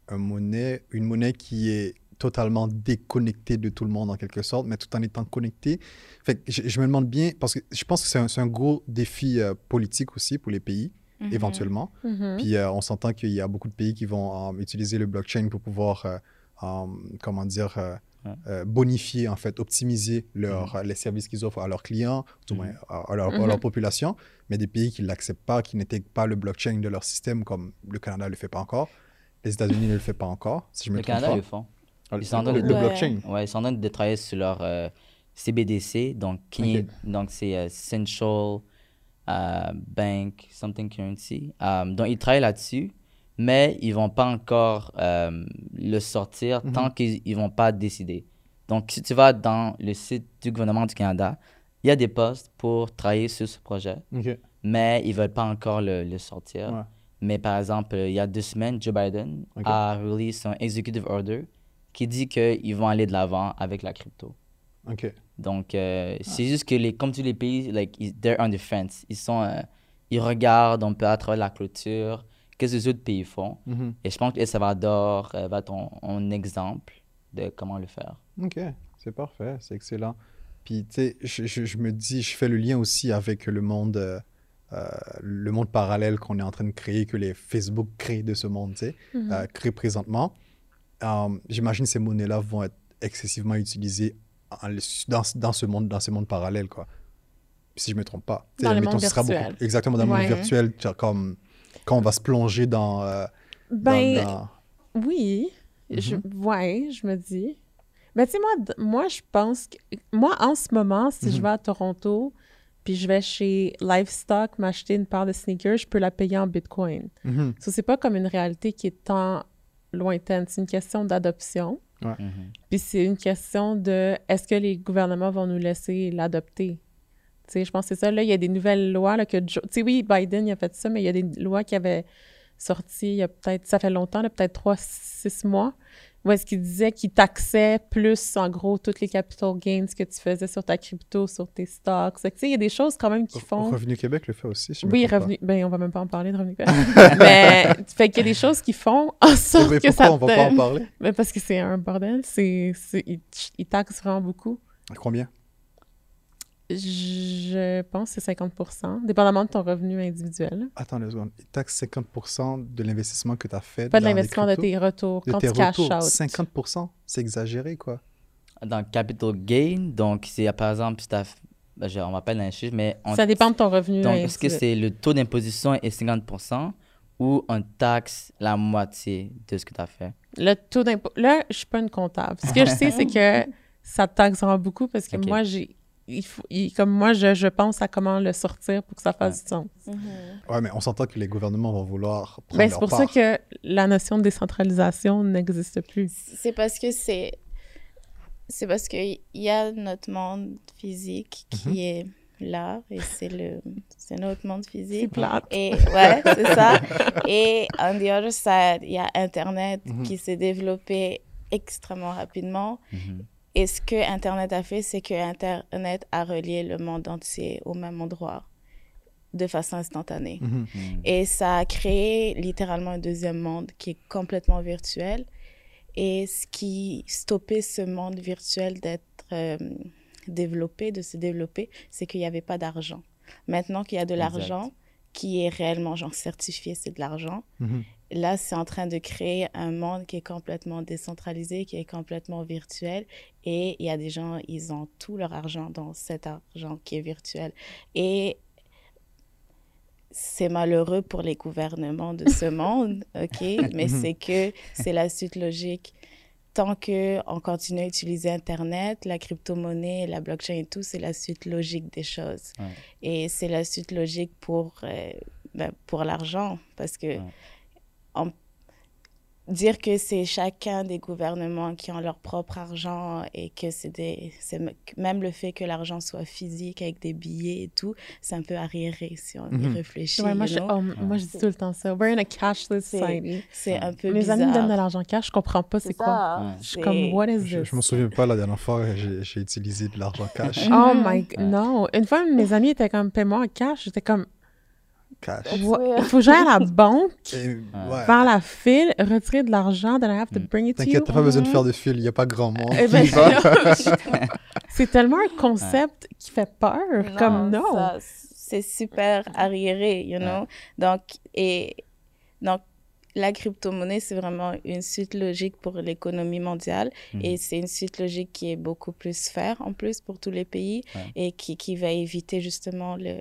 monnaie, une monnaie qui est totalement déconnectée de tout le monde en quelque sorte, mais tout en étant connectée. Fait que je, je me demande bien, parce que je pense que c'est un, gros défi euh, politique aussi pour les pays, Mhm. éventuellement. Mhm. Puis euh, on s'entend qu'il y a beaucoup de pays qui vont euh, utiliser le blockchain pour pouvoir euh, euh, comment dire, euh, bonifier, en fait, optimiser leur, Mhm. les services qu'ils offrent à leurs clients, tout au moins Mhm. à, à leur, à Mhm. leur population, mais des pays qui ne l'acceptent pas, qui n'intègrent pas le blockchain de leur système, comme le Canada ne le fait pas encore, les États-Unis ne le fait pas encore, si je me Le trompe Canada pas. le font. Ah, Ils sont en train le, de- blockchain. Ouais, ils sont en train de travailler sur leur euh, CBDC, donc, Cana- donc c'est euh, Central euh, Bank Something Currency. Euh, donc, ils travaillent là-dessus, mais ils vont pas encore euh, le sortir Mhm. tant qu'ils ne vont pas décider. Donc, si tu vas dans le site du gouvernement du Canada, il y a des postes pour travailler sur ce projet, mais ils veulent pas encore le, le sortir. Ouais. Mais par exemple, il y a deux semaines, Joe Biden a release un executive order qui dit qu'ils vont aller de l'avant avec la crypto. Donc, euh, c'est juste que, les, comme tous les pays, like, ils- they're on the fence. Ils, sont, euh, ils regardent un peu à travers la clôture, qu'est-ce que les autres pays font. Et je pense que El Salvador euh, va être un, exemple de comment le faire. Ok, c'est parfait, c'est excellent. Puis, tu sais, je, je- je me dis, je fais le lien aussi avec le monde, euh, euh, le monde parallèle qu'on est en train de créer, que les Facebook créent de ce monde, tu sais, euh, créent présentement. Euh, J'imagine ces monnaies-là vont être excessivement utilisées en- dans, dans ce monde, dans ces mondes parallèles, quoi. Si je me trompe pas. Dans mondes ce sera beaucoup- exactement, dans le Ouais. monde virtuel, tu vois, comme quand on va se plonger dans... euh, Ben, dans- oui. Je, Mhm. ouais, je me dis. Mais tu sais, moi, moi, je pense que. Moi, en ce moment, si je Mhm. vais à Toronto, puis je vais chez Livestock m'acheter une paire de sneakers, je peux la payer en Bitcoin. Mhm. Ça, c'est pas comme une réalité qui est tant lointaine. C'est une question d'adoption. Mhm. Puis c'est une question de est-ce que les gouvernements vont nous laisser l'adopter? Je pense que c'est ça. Là, il y a des nouvelles lois là, que Joe- Tu sais, oui, Biden, il a fait ça, mais il y a des lois qui avaient sorti il y a peut-être... Ça fait longtemps, peut-être trois, six mois, où est-ce qu'il disait qu'il taxait plus, en gros, toutes les capital gains que tu faisais sur ta crypto, sur tes stocks. Que, Tu sais, il y a des choses quand même qui font... Revenu Québec le fait aussi, si je Oui, trompe pas. revenu. Ben, on va même pas en parler de revenu. mais, fait qu'il y a des choses qui font en sorte Mais que pourquoi ça on va pas en parler? mais parce que c'est un bordel. C'est, ils, ils taxent vraiment beaucoup. Combien? Je pense que c'est 50 dépendamment de ton revenu individuel. Attends deux secondes. Ils taxent 50% de l'investissement que tu as fait. Pas de l'investissement de tes retours. De quand tes tu cash retours. out. 50%? C'est exagéré, quoi. Dans Capital Gain, donc c'est par exemple, si t'as f- ben, je- on m'appelle un chiffre, mais on Ça dépend de ton revenu. Donc, est-ce que c'est le taux d'imposition est 50% ou on taxe la moitié de ce que tu as fait? Le taux d'impôt. Là, je suis pas une comptable. Ce que je sais, c'est que ça te taxe vraiment beaucoup parce que moi, j'ai. Il faut, il- comme moi, je, je pense à comment le sortir pour que ça fasse Ouais. du sens. Ouais, mais on s'entend que les gouvernements vont vouloir prendre Ben, c'est pour part. ça que la notion de décentralisation n'existe plus. C'est parce que c'est. C'est parce qu'il y a notre monde physique qui Mhm. est là, et c'est le c'est notre monde C'est physique. plate. Et ouais, c'est ça. Et on the other side, il y a Internet Mhm. qui s'est développé extrêmement rapidement. Mhm. Et ce que Internet a fait, c'est que Internet a relié le monde entier au même endroit de façon instantanée. Mhm. Mhm. Et ça a créé littéralement un deuxième monde qui est complètement virtuel. Et ce qui stoppait ce monde virtuel d'être euh, développé, de se développer, c'est qu'il n'y avait pas d'argent. Maintenant qu'il y a de l'argent, qui est réellement genre certifié, c'est de l'argent. Mhm. Là, c'est en train de créer un monde qui est complètement décentralisé, qui est complètement virtuel. Et il y a des gens, ils ont tout leur argent dans cet argent qui est virtuel. Et c'est malheureux pour les gouvernements de ce monde, OK? Mais c'est que c'est la suite logique. Tant qu'on continue à utiliser Internet, la crypto-monnaie, la blockchain et tout, c'est la suite logique des choses. Ouais. Et c'est la suite logique pour, euh, ben, pour l'argent. Parce que Ouais. On- dire que c'est chacun des gouvernements qui ont leur propre argent et que c'est des même le fait que l'argent soit physique avec des billets et tout c'est un peu arriéré si on y Mhm. réfléchit Ouais, moi, je, oh, moi, je dis tout le temps ça. We're in a cashless society. c'est un peu Mes bizarre amis me donnent de l'argent cash, je comprends pas c'est quoi. Ouais. Je suis comme, what is Je, this? je me souviens pas la dernière fois que j'ai utilisé de l'argent cash. Oh my god, Ouais. non. Une fois, mes amis étaient comme, paie-moi en cash. J'étais comme, cash. Il faut à la banque, ouais. faire la file, retirer de l'argent, then I have to bring it to you. T'inquiète, t'as pas besoin de Mhm. faire de fil, il n'y a pas grand monde. Eh ben, c'est tellement un concept qui fait peur. comme non. c'est super arriéré, you know? Donc, et, donc, la crypto-monnaie, c'est vraiment une suite logique pour l'économie mondiale Mhm. et c'est une suite logique qui est beaucoup plus faire en plus pour tous les pays Ouais. et qui, qui va éviter justement le,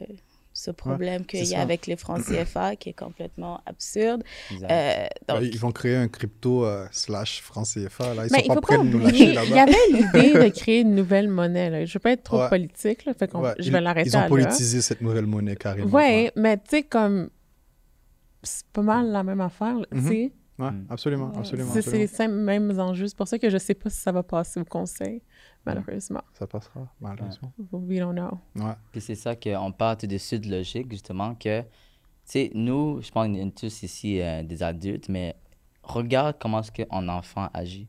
ce problème qu'il y a ça. avec les francs CFA qui est complètement absurde. Euh, donc, Ouais, Ils vont créer un crypto euh, slash franc CFA. Là. Ils Mais sont il pas prêts de nous lâcher il y là-bas. avait l'idée de créer une nouvelle monnaie. Là. Je veux pas être trop Ouais. politique, là, fait qu'on- Ouais, je ils- vais l'arrêter Ils ont à là. politisé cette nouvelle monnaie carrément. Ouais, mais tu sais, comme. C'est pas mal la même affaire, tu Mhm. sais. Mm. absolument, absolument. C'est les mêmes enjeux. C'est pour ça que je sais pas si ça va passer au conseil, malheureusement. Ça passera, malheureusement. We don't know. Ouais. Puis c'est ça qu'on part de suite logique, justement, que, tu sais, nous, je pense qu'on est tous ici euh, des adultes, mais regarde comment est-ce qu'un enfant agit.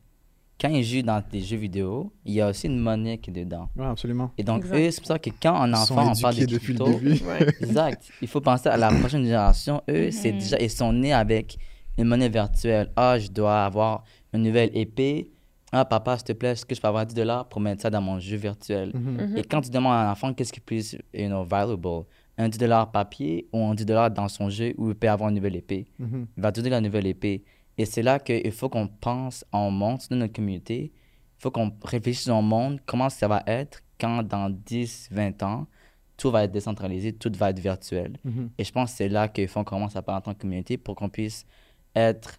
Quand il joue dans des jeux vidéo, il y a aussi une monnaie qui est dedans. Ouais, absolument. Et donc, Exact. eux, c'est pour ça que quand un enfant, on parle de depuis le crypto, début. Ouais. Exact. Il faut penser à la prochaine génération. Eux, c'est Mhm. déjà, ils sont nés avec une monnaie virtuelle. Ah, je dois avoir une nouvelle épée. Ah, papa, s'il te plaît, est-ce que je peux avoir 10 dollars pour mettre ça dans mon jeu virtuel? Mhm. Mhm. Et quand tu demandes à un enfant qu'est-ce qui est plus you know, valuable, un 10 dollars papier ou un 10 dollars dans son jeu où il peut avoir une nouvelle épée, Mhm. il va te donner la nouvelle épée. Et c'est là qu'il faut qu'on pense en monde, dans notre communauté. Il faut qu'on réfléchisse au monde, comment ça va être quand dans 10, 20 ans, tout va être décentralisé, tout va être virtuel. Et je pense que c'est là qu'il faut qu'on commence à parler en tant que communauté pour qu'on puisse être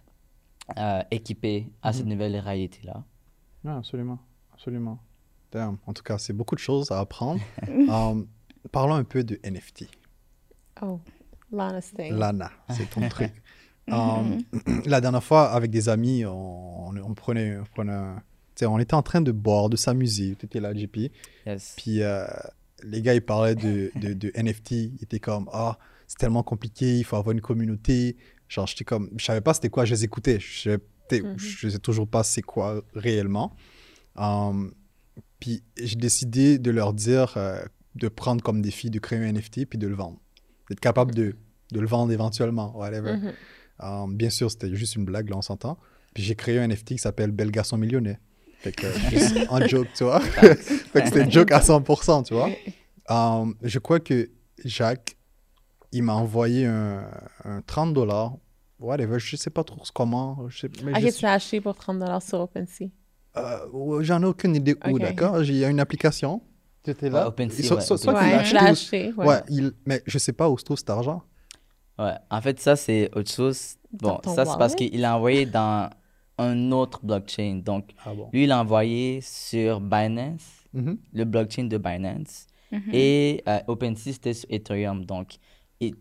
euh, équipé à cette nouvelle réalité-là. Ouais, absolument, absolument. Damn. En tout cas, c'est beaucoup de choses à apprendre. Um, parlons un peu de NFT. Oh, Lana Sting. Lana, c'est ton truc. Um, la dernière fois, avec des amis, on, on- on prenait, on prenait on était en train de boire, de s'amuser. Tu étais là, JP. Yes. Puis euh, les gars, ils parlaient de, de, de NFT. Ils étaient comme, ah, c'est tellement compliqué, il faut avoir une communauté. Genre, j'étais comme, je savais pas c'était quoi, je les écoutais. Je sais, Mhm. je sais toujours pas c'est quoi réellement. Um, puis j'ai décidé de leur dire euh, de prendre comme défi de créer un NFT puis de le vendre. D'être capable de, de le vendre éventuellement, whatever. Mhm. Um, bien sûr, c'était juste une blague, là, on s'entend. Puis j'ai créé un NFT qui s'appelle Bel Garçon Millionnaire. Fait que, juste en joke, tu vois. fait que c'était joke à 100%, tu vois. Um, je crois que Jacques, il m'a envoyé un, un 30 dollars. Whatever, je sais pas trop comment. Je sais, mais je Ok, tu l'as acheté pour 30 sur OpenSea. euh, J'en ai aucune idée où, d'accord? Il y a une application. Tu étais là? Ouais, OpenSea, Soit- ouais, je l'ai acheté ou- acheté. Ouais. Ouais, il... mais je sais pas où se trouve cet argent. Ouais, en fait, ça, c'est autre chose. Bon, ça, c'est parce qu'il l'a envoyé dans un autre blockchain. Donc, Ah bon. lui, il l'a envoyé sur Binance, Mhm. le blockchain de Binance. Mhm. Et euh, OpenSea, c'était sur Ethereum. Donc il,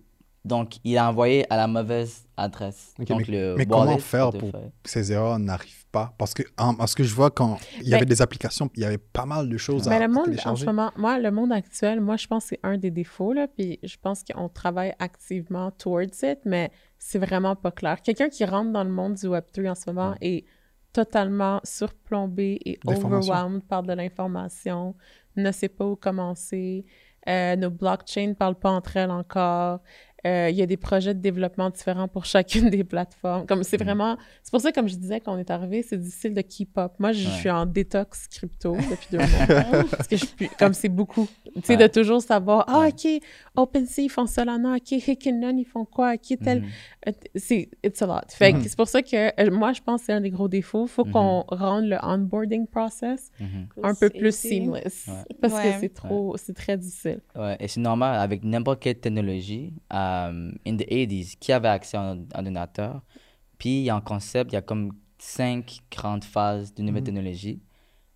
donc, il a envoyé à la mauvaise adresse. Donc, le mais comment faire pour- portefeuille. Ces erreurs n'arrivent pas? Parce que, en- parce que je vois quand il y Ben- avait des applications, il y avait pas mal de choses Mais à, le à monde, en télécharger. ce moment, moi, le monde actuel, moi, je pense que c'est un des défauts, là, puis je pense qu'on travaille activement towards it, mais c'est vraiment pas clair. Quelqu'un qui rentre dans le monde du Web3 en ce moment est totalement surplombé et overwhelmed par de l'information, ne sait pas où commencer, euh, nos blockchains ne parlent pas entre elles encore, Euh, il y a des projets de développement différents pour chacune des plateformes. Comme c'est vraiment... C'est pour ça, comme je disais, quand on est arrivé, c'est difficile de keep up. Moi, je Ouais. suis en détox crypto depuis deux mois. Parce que je suis... Comme c'est beaucoup. Tu sais, Ouais. de toujours savoir, ah, Ouais. OK, OpenSea, ils font Solana, OK, Hikinen, ils font quoi, OK, tel... Mhm. Euh, C'est it's a lot. Fait que Mhm. c'est pour ça que euh, moi, je pense que c'est un des gros défauts. faut qu'on rende le onboarding process un peu plus seamless. Ouais. Parce Ouais. que c'est trop... C'est très difficile. Ouais, et c'est normal, avec n'importe quelle technologie, euh, in the 80s, qui avait accès à un ordinateur, puis il y a un concept, il y a comme cinq grandes phases de nouvelle Mhm. technologie.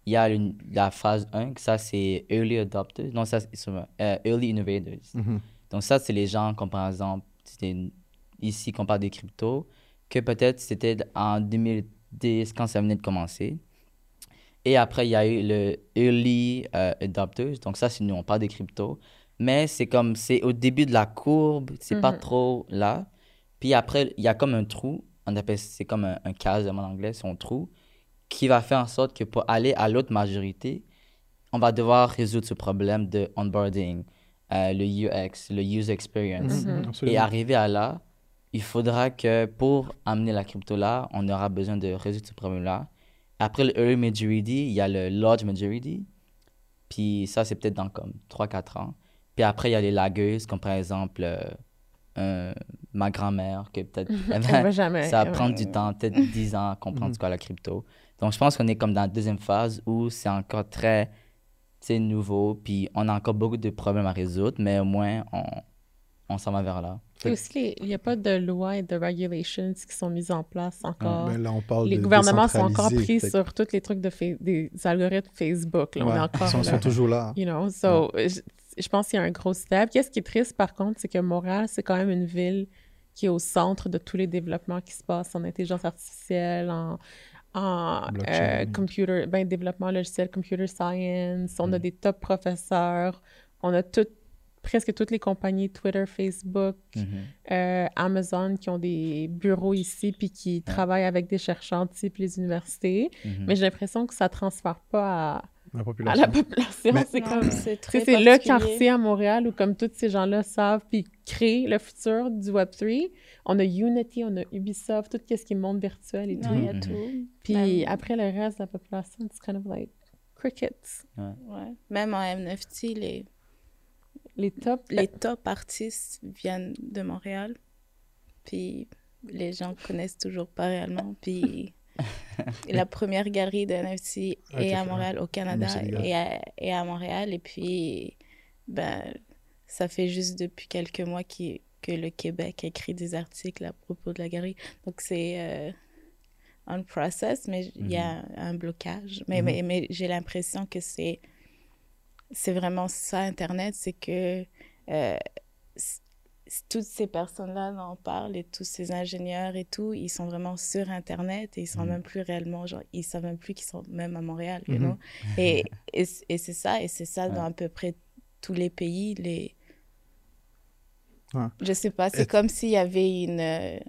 Il y a une- la phase 1, que ça c'est Early Adopters, non, ça c'est euh, Early Innovators. Mhm. Donc ça, c'est les gens, comme par exemple, ici qu'on parle des cryptos, que peut-être c'était en 2010 quand ça venait de commencer. Et après, il y a eu le Early euh, Adopters. Donc ça, c'est nous, on parle des cryptos. Mais c'est comme, c'est au début de la courbe, c'est pas Mhm. trop là. Puis après, il y a comme un trou, on appelle, c'est comme un, un chasm en anglais, c'est un trou, qui va faire en sorte que pour aller à l'autre majorité, on va devoir résoudre ce problème de onboarding, euh, le UX, le user experience. Mhm. Absolument. Et arriver à là, il faudra que pour amener la crypto là, on aura besoin de résoudre ce problème-là. Après le early majority, il y a le large majority. Puis ça, c'est peut-être dans comme 3-4 ans. Puis après, il y a les laggers, comme par exemple euh, euh, ma grand-mère, que peut-être ça va prendre du temps, peut-être 10 ans à comprendre ce qu'est la crypto. Donc, je pense qu'on est comme dans la deuxième phase où c'est encore très nouveau, puis on a encore beaucoup de problèmes à résoudre, mais au moins, on, on s'en va vers là. Et aussi, les- il n'y a pas de loi et de regulations qui sont mises en place encore. Mais là, on parle les de gouvernements sont encore pris fait sur tous les trucs de des algorithmes Facebook. Là, on est encore ils sont, là. sont toujours là. You know, so, je, je pense qu'il y a un gros step. Qu'est-ce qui est triste, par contre, c'est que Montréal, c'est quand même une ville qui est au centre de tous les développements qui se passent en intelligence artificielle, en, euh, computer, ben, développement logiciel, computer science. On a Mm. des top professeurs. On a tout, presque toutes les compagnies, Twitter, Facebook, Mhm. euh, Amazon, qui ont des bureaux ici, puis qui travaillent avec des chercheurs type les universités. Mhm. Mais j'ai l'impression que ça ne transfère pas à, La à population. la population. Mais- C'est comme... c'est c'est le quartier à Montréal où comme tous ces gens-là savent puis créent le futur du Web3. On a Unity, on a Ubisoft, tout ce qui est monde virtuel et tout. il y a Mhm. tout. Puis après, le reste de la population, it's kind of like crickets. Ouais. Même en NFT, les, Les tops, les top artistes viennent de Montréal. Puis les gens connaissent toujours pas réellement. Puis la première galerie de NFT est à Montréal, au Canada, et à, et à Montréal. Et puis, ben, ça fait juste depuis quelques mois qui- que le Québec écrit des articles à propos de la galerie. Donc c'est euh, un process, mais il y a un blocage. Mais, Mhm. mais, mais j'ai l'impression que c'est c'est vraiment ça, Internet, c'est que euh, toutes ces personnes-là dont on parle et tous ces ingénieurs et tout, ils sont vraiment sur Internet et ils sont Mhm. même plus réellement, genre, ils savent même plus qu'ils sont même à Montréal, you Mhm. know? Et, et, c'est ça, et c'est ça dans à peu près tous les pays, les... Ouais. Je sais pas, c'est Et- comme s'il y avait une... euh,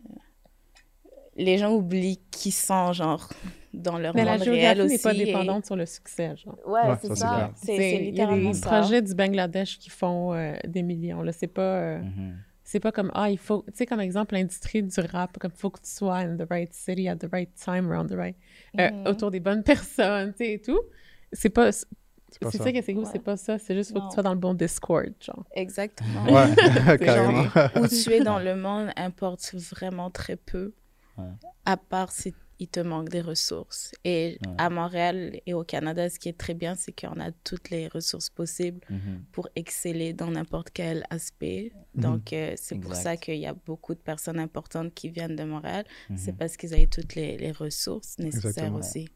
Les gens oublient qui sont, genre, dans leur mais la monde réel géographie aussi. n'est pas et- dépendante sur le succès. Genre. Ouais, Ouais, c'est ça, c'est ça. C'est c'est Il y a littéralement des ça. projets du Bangladesh qui font euh, des millions. Là. C'est pas... euh, Mhm. C'est pas comme, ah, il faut, tu sais, comme exemple, l'industrie du rap, comme il faut que tu sois in the right city, at the right time, around the right, euh, Mhm. autour des bonnes personnes, tu sais, et tout. C'est pas, c'est C'est pas ça. ça. que c'est cool, Ouais. c'est pas ça. C'est juste, faut que tu sois dans le bon Discord, genre. Exactement. Ouais, carrément. Où tu es dans le monde importe vraiment très peu, Ouais. à part si il te manque des ressources. Et Ouais. à Montréal et au Canada, ce qui est très bien, c'est qu'on a toutes les ressources possibles Mhm. pour exceller dans n'importe quel aspect. Mhm. Donc, euh, c'est pour ça qu'il y a beaucoup de personnes importantes qui viennent de Montréal. C'est Mhm. parce qu'ils avaient toutes les, les ressources nécessaires Exactement. aussi.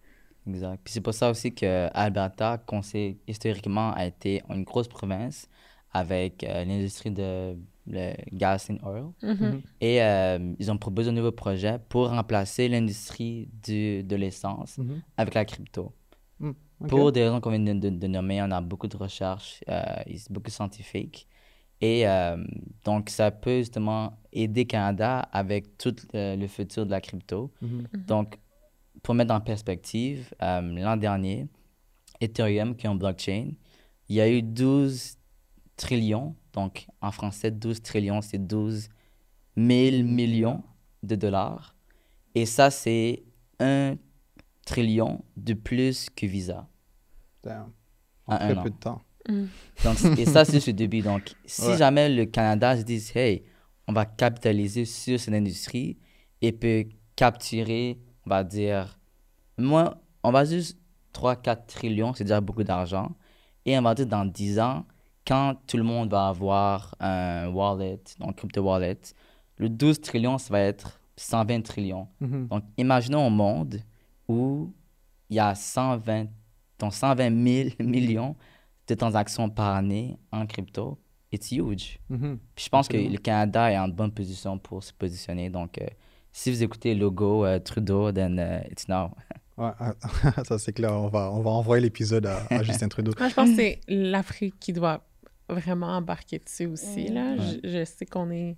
Exact. Puis c'est pour ça aussi que Alberta, qu'on sait historiquement, a été une grosse province avec euh, l'industrie de le gas and oil. Mhm. Et euh, ils ont proposé un nouveau projet pour remplacer l'industrie du- de l'essence Mhm. avec la crypto. Ok. Pour des raisons qu'on vient de, de- de nommer, on a beaucoup de recherches, euh, beaucoup scientifiques. Et euh, donc, ça peut justement aider Canada avec tout euh, le futur de la crypto. Donc, pour mettre en perspective, euh, l'an dernier, Ethereum, qui est en blockchain, il y a eu 12 trillions, donc en français, 12 trillions, c'est 12 000 millions de dollars. Et ça, c'est un trillion de plus que Visa Damn. en Très peu de temps. Donc, et ça, c'est le début. Donc, si Ouais. jamais le Canada se dit, hey, on va capitaliser sur cette industrie et peut capturer, on va dire, moi, on va juste 3-4 trillions, c'est déjà beaucoup d'argent. Et on va dire dans 10 ans, quand tout le monde va avoir un wallet, donc crypto wallet, le 12 trillions, ça va être 120 trillions. Mhm. Donc, imaginons un monde où il y a 120, donc 120 000 millions de transactions par année en crypto. It's huge. Mhm. Puis je pense que le Canada est en bonne position pour se positionner. Donc, euh, si vous écoutez le logo euh, Trudeau, then uh, it's now. Ouais, ah, ça c'est clair. On va, on va envoyer l'épisode à, à Justin Trudeau. Moi, je pense que c'est l'Afrique qui doit vraiment embarquer dessus aussi, là. Ouais. Je, je sais qu'on est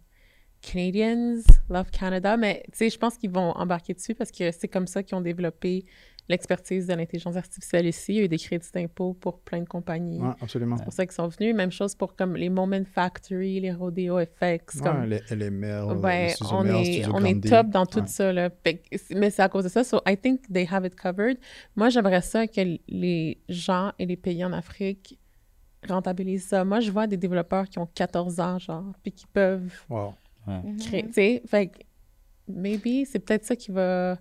Canadians, love Canada, mais tu sais, je pense qu'ils vont embarquer dessus parce que c'est comme ça qu'ils ont développé l'expertise de l'intelligence artificielle ici. Il y a eu des crédits d'impôt pour plein de compagnies. Ouais, absolument. C'est pour ça qu'ils sont venus. Même chose pour comme les Moment Factory, les Rodeo FX. Comme, Ouais, les, les mères, ben, les on est, on est top dans tout Ouais. ça. Là. Mais c'est à cause de ça. So, I think they have it covered. Moi, j'aimerais ça que les gens et les pays en Afrique rentabilisent ça. Moi, je vois des développeurs qui ont 14 ans, genre, puis qui peuvent Wow. Ouais. Mhm. créer. Tu sais, fait que maybe c'est peut-être ça qui va,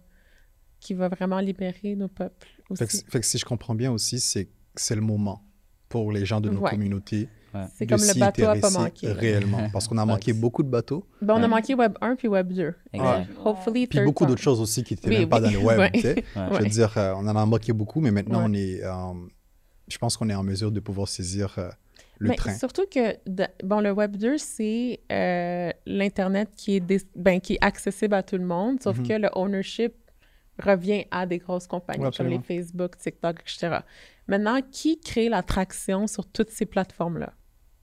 qui va vraiment libérer nos peuples Fait que, aussi. fait que si je comprends bien aussi, c'est c'est le moment pour les gens de nos Ouais. communautés C'est de comme le s'y bateau a pas intéresser manqué. réellement. Parce qu'on a manqué beaucoup de bateaux, Ben, on a Ouais. manqué Web 1 puis Web 2. Exact. Hopefully, puis beaucoup time. d'autres choses aussi qui n'étaient Oui, même pas dans le web. Ouais. tu sais. Ouais. Je veux Ouais. dire, euh, on en a manqué beaucoup, mais maintenant, Ouais. on est, euh, je pense qu'on est en mesure de pouvoir saisir euh, le Mais train. surtout que, bon, le Web 2, c'est euh, l'Internet qui, est dé- ben, qui est accessible à tout le monde, sauf Mhm. que le ownership revient à des grosses compagnies Ouais, comme les. Facebook, TikTok, etc. Maintenant, qui crée l'attraction sur toutes ces plateformes-là?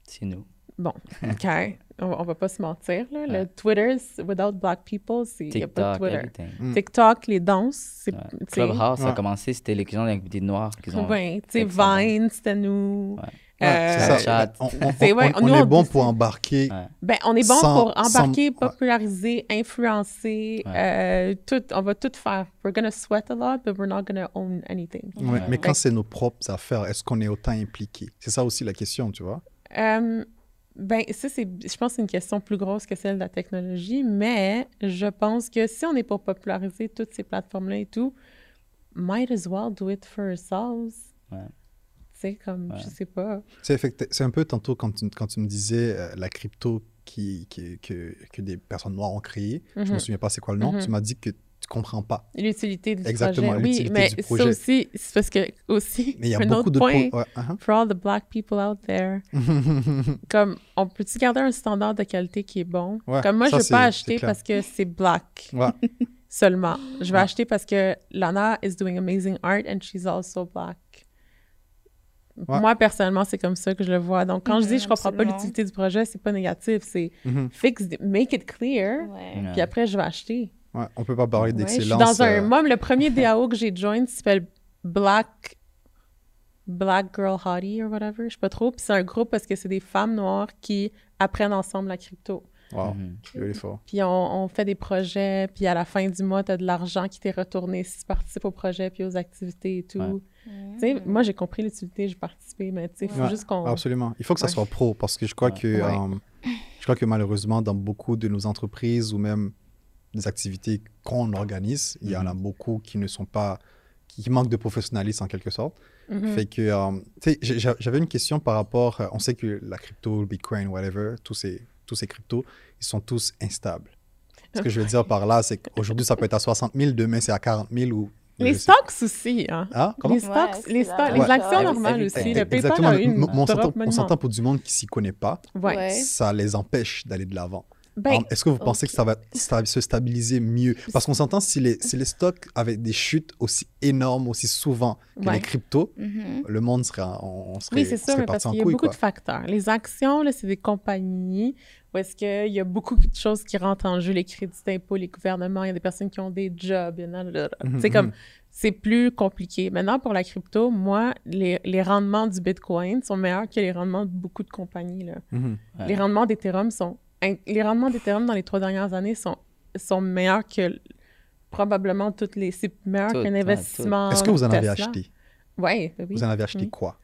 C'est nous. Bon, OK, on, on va pas se mentir. Là. Le Ouais. Twitter, c'est- without black people, il n'y a pas de TikTok, Twitter. everything. Mm. TikTok, les danses, c'est... Ouais. Clubhouse, ça Ouais. a commencé, c'était les gens avec des noirs qui ont. Ouais, tu sais. Vine, c'était nous. Euh, c'est ça. Chat. On, on- C'est- ouais, on- on nous, est on bon pour embarquer. Ouais. Ben, on est bon Sans- pour embarquer, sans- populariser, influencer, euh, tout. On va tout faire. We're gonna sweat a lot, but we're not gonna own anything. Ouais, Ouais. Mais quand c'est nos propres affaires, est-ce qu'on est autant impliqué? C'est ça aussi la question, tu vois. Euh, ben, ça, c'est, je pense que c'est une question plus grosse que celle de la technologie, mais je pense que si on est pour populariser toutes ces plateformes-là et tout, might as well do it for ourselves. Ouais. Tu sais, comme, Ouais. je sais pas. C'est un peu tantôt quand tu, quand tu me disais euh, la crypto qui, qui- que, que des personnes noires ont créée. Je Mhm. me souviens pas c'est quoi le nom. Mhm. Tu m'as dit que tu comprends pas. L'utilité du Exactement, projet. Oui, l'utilité mais du ça projet. aussi, c'est parce que, aussi, Mais il y a un beaucoup autre de point, po- ouais, uh-huh. for all the black people out there, comme, on peut-tu garder un standard de qualité qui est bon? Ouais, comme moi, ça, je veux pas c'est- acheter parce que c'est black Ouais. seulement. Je vais Ouais. acheter parce que Lana is doing amazing art and she's also black. Ouais. Moi, personnellement, c'est comme ça que je le vois. Donc, quand je dis je comprends pas l'utilité du projet, c'est pas négatif. C'est Mhm. fix, make it clear. Ouais. puis après, je vais acheter. Ouais, on peut pas parler Ouais, je suis d'excellence. dans un... euh, Moi, le premier DAO que j'ai joint s'appelle Black... Black Girl Hottie or whatever, je sais pas trop. Puis c'est un groupe parce que c'est des femmes noires qui apprennent ensemble la crypto. wow, Mhm. beautiful. Puis on, on fait des projets, puis à la fin du mois, tu as de l'argent qui t'est retourné si tu participes au projet puis aux activités et tout. Ouais. Tu sais, moi, j'ai compris l'utilité, j'ai participé, mais tu sais, il faut Ouais, juste qu'on... Absolument. Il faut que ça Ouais. soit pro parce que je crois Ouais. que Ouais. euh, je crois que malheureusement dans beaucoup de nos entreprises ou même des activités qu'on organise, il y en a beaucoup qui ne sont pas qui manquent de professionnalisme en quelque sorte. Mhm. Fait que euh, j'avais une question par rapport euh, on sait que la crypto, le Bitcoin, whatever, tous ces tous ces cryptos, ils sont tous instables. Ce que je veux dire par là, c'est qu'aujourd'hui ça peut être à 60 000, demain c'est à 40 000 ou Les stocks aussi, hein. Ah, comment? Les stocks, Ouais, les, stocks, les actions normales aussi. Le PayPal Exactement. une mais on s'entend- pour du monde qui s'y connaît pas. Ouais. ça les empêche d'aller de l'avant. Ben, Est-ce que vous pensez que ça va sta- se stabiliser mieux? Parce qu'on s'entend, si les, si les stocks avaient des chutes aussi énormes, aussi souvent que Ouais. les cryptos, Mhm. le monde serait, en- on, on serait, oui, c'est sûr, mais parce qu'il y a couille. beaucoup Quoi. de facteurs. Les actions, c'est des compagnies où est-ce qu'il y a beaucoup de choses qui rentrent en jeu, les crédits d'impôt, les gouvernements, il y a des personnes qui ont des jobs, il y en a... Mhm, C'est comme, mhm. c'est plus compliqué. Maintenant, pour la crypto, moi, les, les rendements du Bitcoin sont meilleurs que les rendements de beaucoup de compagnies, là. Ouais. Les rendements d'Ethereum sont... Les rendements d'Ethereum dans les trois dernières années sont, sont meilleurs que probablement toutes les... C'est meilleur qu'un ouais, investissement Est-ce que vous en avez Tesla. acheté? Ouais, ben oui. Vous en avez acheté Oui. quoi?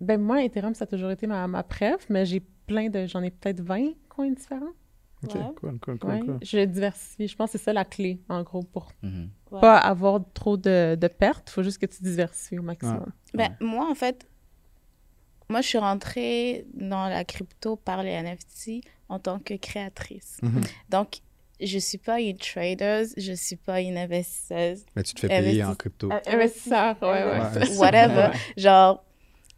Ben moi, Ethereum, ça a toujours été ma, ma préf, mais j'ai plein de... J'en ai peut-être 20 coins différents. Ok, Ouais. cool, cool, cool. Ouais. cool. Je diversifie. Je pense que c'est ça la clé, en gros, pour. Ouais. pas avoir trop de, de pertes. Il faut juste que tu diversifies au maximum. Ben, moi, en fait, moi, je suis rentrée dans la crypto par les NFT en tant que créatrice. Mhm. Donc, je suis pas une trader, je suis pas une investisseuse. Mais tu te fais payer en crypto. Euh, Investisseur, ouais, ouais. Ouais. Whatever. Genre,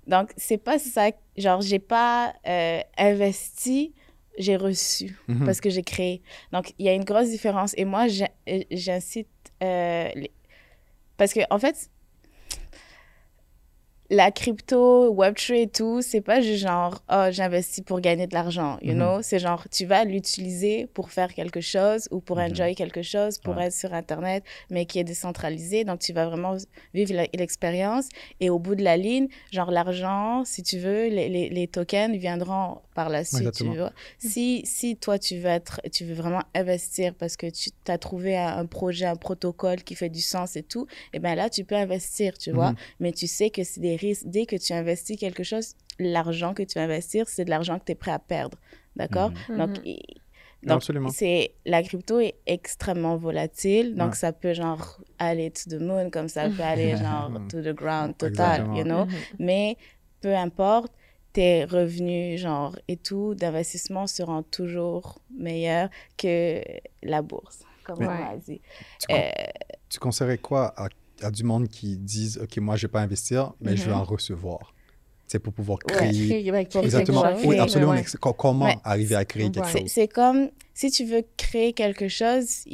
donc, c'est pas ça. Genre, j'ai pas euh, investi, j'ai reçu Mhm. parce que j'ai créé. Donc, il y a une grosse différence. Et moi, euh, j'incite. euh, les- Parce que, en fait, la crypto, Web3 et tout, c'est pas juste genre, oh, j'investis pour gagner de l'argent, you Mhm. know? C'est genre, tu vas l'utiliser pour faire quelque chose ou pour Mhm. enjoy quelque chose, pour Ouais. être sur Internet, mais qui est décentralisé. Donc, tu vas vraiment vivre l'expérience. Et au bout de la ligne, genre, l'argent, si tu veux, les, les, les tokens viendront par la suite, tu vois? Si, si toi, tu veux, être, tu veux vraiment investir parce que tu as trouvé un, un projet, un protocole qui fait du sens et tout, et bien là, tu peux investir, tu vois? Mhm. Mais tu sais que c'est des Dès que tu investis quelque chose, l'argent que tu vas investir, c'est de l'argent que tu es prêt à perdre. D'accord? Mhm. Donc, Mhm. Donc, Absolument. c'est la crypto est extrêmement volatile, donc Ouais. ça peut genre aller to the moon comme ça peut aller genre to the ground total, Exactement. you know? Mhm. Mais peu importe, tes revenus genre et tout d'investissement seront toujours meilleurs que la bourse, comme Mais- on a dit. Tu, con- Euh, tu conseillerais quoi à, à du monde qui disent Ok, moi, je vais pas investir, mais je veux Mhm. en recevoir C'est pour pouvoir Ouais, créer. Créer, ouais, créer Exactement. quelque chose. Oui, Ouais, absolument. mais comment arriver à créer quelque chose? C'est comme si tu veux créer quelque chose,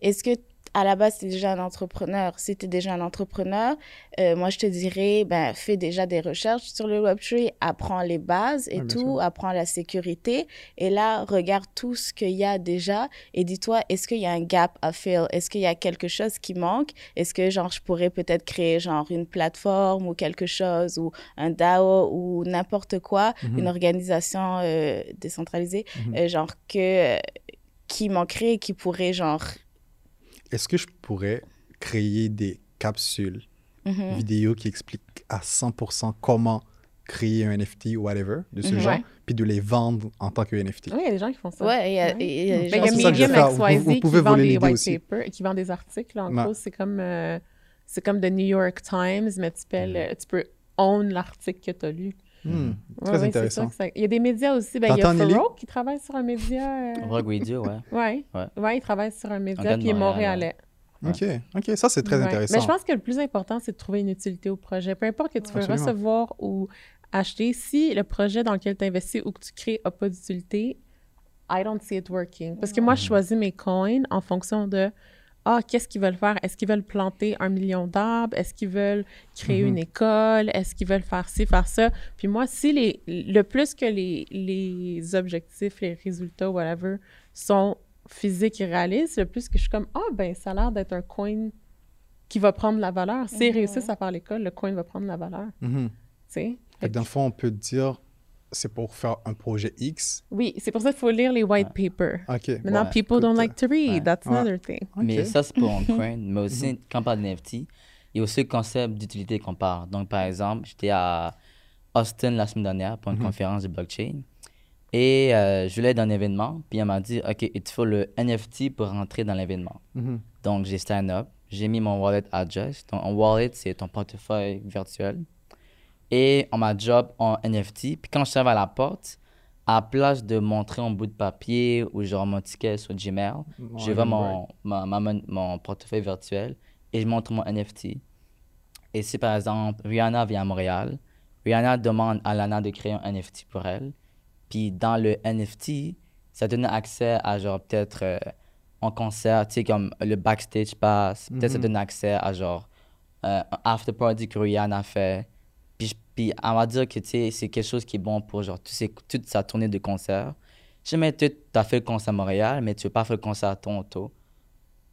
est-ce que à la base tu es déjà un entrepreneur Si tu es déjà un entrepreneur, euh, moi je te dirais ben fais déjà des recherches sur le Web3, apprends les bases et tout, sûr. apprends la sécurité et là regarde tout ce qu'il y a déjà et dis-toi est-ce qu'il y a un gap à fill? Est-ce qu'il y a quelque chose qui manque? Est-ce que genre je pourrais peut-être créer genre une plateforme ou quelque chose ou un DAO ou n'importe quoi, Mhm. une organisation euh, décentralisée Mhm. euh, genre que qui manquerait qui pourrait genre Est-ce que je pourrais créer des capsules mhm. vidéo qui expliquent à 100% comment créer un NFT ou whatever de ce Mhm. genre, Ouais. puis de les vendre en tant que NFT Oui, il y a des gens qui font ça. ouais il y a, Ouais. il y a des Ben, gens Medium faire. Vous- qui pouvez vend voler des white aussi. papers, qui vend des articles. là. En Ouais. gros, c'est comme, euh, c'est comme The New York Times, mais tu peux, Mhm. le- tu peux own l'article que tu as lu. Hmm, Très ouais, intéressant. ça que ça- Il y a des médias aussi. Ben, il y a? Farouk qui travaille sur un média. euh, Rogue Radio, ouais. Ouais. Ouais. ouais. il travaille sur un média, il est Montréal, montréalais. Ok, ok, ça c'est très Ouais. intéressant. Mais je pense que le plus important, c'est de trouver une utilité au projet. Peu importe que tu veux recevoir ou acheter, si le projet dans lequel tu investis ou que tu crées n'a pas d'utilité, I don't see it working. Parce que moi, je choisis mes coins en fonction de ah, qu'est-ce qu'ils veulent faire? Est-ce qu'ils veulent planter un million d'arbres? Est-ce qu'ils veulent créer Mhm. une école? Est-ce qu'ils veulent faire ci, faire ça? Puis moi, si les, le plus que les, les objectifs, les résultats, whatever, sont physiques et réalistes, le plus que je suis comme, ah, ben, ça a l'air d'être un coin qui va prendre la valeur. S'ils Mhm. réussissent à faire l'école, le coin va prendre la valeur. Mhm. Tu sais? Dans le fond, on peut dire c'est pour faire un projet X. Oui, c'est pour ça qu'il faut lire les white papers. Ok. Maintenant, Ouais. people don't Écoute, like to read. ouais. That's Ouais. another thing. ok. Mais ça, c'est pour on coin. Mais aussi, quand on parle d'NFT, il y a aussi le concept d'utilité qu'on parle. Donc, par exemple, j'étais à Austin la semaine dernière pour une Mhm. conférence de blockchain. Et euh, je voulais être dans un événement. Puis elle m'a dit, OK, il te faut le NFT pour rentrer dans l'événement. Mhm. Donc, j'ai stand up. J'ai mis mon wallet address. Donc, un wallet, c'est ton portefeuille virtuel. Et on m'a job en NFT. Puis quand je à la porte, à la place de montrer un bout de papier ou genre mon ticket sur Gmail, je right. mon, ma- ma mon, mon portefeuille virtuel et je montre mon NFT. Et si par exemple Rihanna vient à Montréal, Rihanna demande à Lana de créer un NFT pour elle. Puis dans le NFT, ça donne accès à genre peut-être euh, un concert, tu sais, comme le backstage pass. Peut-être ça Mhm. donne accès à genre euh, un after party que Rihanna fait. Puis, puis on va dire que c'est quelque chose qui est bon pour genre ces- toute sa tournée de concerts. Jamais tu as fait le concert à Montréal, mais tu veux pas faire le concert à Toronto.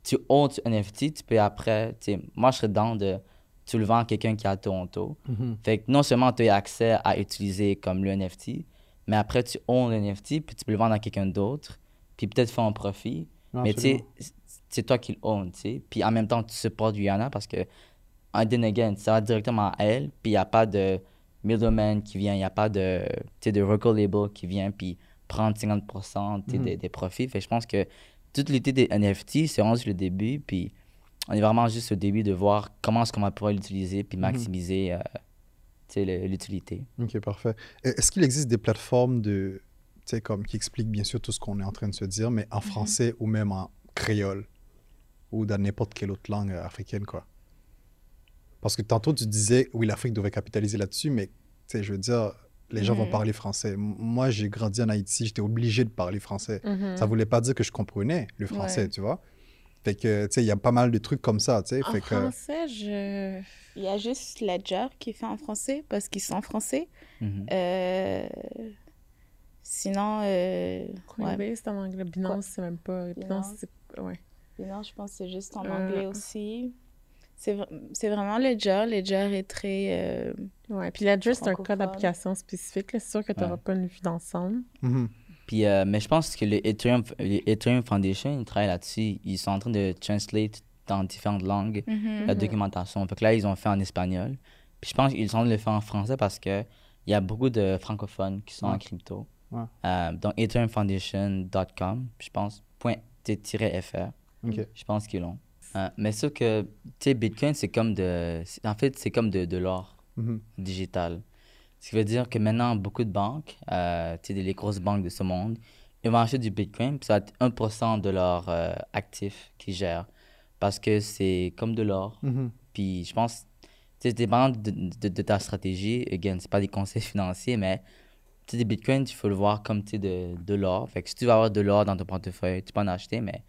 Tu owns un NFT, tu peux après, moi je serais dans de, tu le vends à quelqu'un qui est à Toronto. Mhm. Fait que non seulement tu as accès à utiliser comme le NFT, mais après tu owns le NFT, puis tu peux le vendre à quelqu'un d'autre, puis peut-être faire un profit. Non, mais tu sais, c'est toi qui le own, tu sais. Puis en même temps, tu supportes Rihanna parce que, and then again, ça va directement à elle, puis il n'y a pas de middleman qui vient, il n'y a pas de, de record label qui vient, puis prendre 50% tu sais, Mhm. des, des profits. Fait je pense que toute l'idée des NFT, c'est rendu le début, puis on est vraiment juste au début de voir comment est-ce qu'on va pouvoir l'utiliser, puis maximiser euh, tu sais, le- l'utilité. Ok, parfait. Et Est-ce qu'il existe des plateformes de, comme qui expliquent bien sûr tout ce qu'on est en train de se dire, mais en français ou même en créole ou dans n'importe quelle autre langue africaine, quoi? Parce que tantôt tu disais, oui, l'Afrique devrait capitaliser là-dessus, mais tu sais, je veux dire, les gens vont Mhm. parler français. Moi, j'ai grandi en Haïti, j'étais obligé de parler français. Mhm. Ça voulait pas dire que je comprenais le français, Ouais. tu vois? Fait que, tu sais, il y a pas mal de trucs comme ça, tu sais. En Fait que, français, je... il y a juste Ledger qui fait en français parce qu'ils sont français Mhm. Euh, sinon euh, ouais. Coinbase, c'est en anglais. Binance, c'est même pas... Binance, Binance. c'est... Ouais. sinon je pense que c'est juste en Euh. anglais aussi c'est vr- c'est vraiment Ledger Ledger est très euh, Ouais. Puis Ledger, c'est un cas Francophone. d'application spécifique. C'est sûr que tu n'auras Ouais. pas une vue d'ensemble. Mhm. Puis, euh, mais je pense que le Ethereum, le Ethereum Foundation, ils travaillent là-dessus. Ils sont en train de translate dans différentes langues mhm. la documentation. Fait que là, ils ont fait en espagnol. Puis je pense qu'ils sont en train de le faire en français parce que il y a beaucoup de francophones qui sont en crypto. Ouais. Euh, donc, ethereumfoundation.com, je pense, point .fr. OK. Je pense qu'ils l'ont. Euh, mais sauf que, tu sais, Bitcoin, c'est comme de... En fait, c'est comme de, de l'or Mhm. digital. Ce qui veut dire que maintenant, beaucoup de banques, euh, tu sais, les grosses banques de ce monde, ils vont acheter du Bitcoin, puis ça va être 1% de leurs euh, actifs qu'ils gèrent. Parce que c'est comme de l'or. Mhm. Puis je pense, tu sais, dépendant de, de, de ta stratégie, again, c'est pas des conseils financiers, mais tu sais, des bitcoins, il faut le voir comme tu sais, de, de l'or. Fait que si tu vas avoir de l'or dans ton portefeuille, tu peux en acheter, mais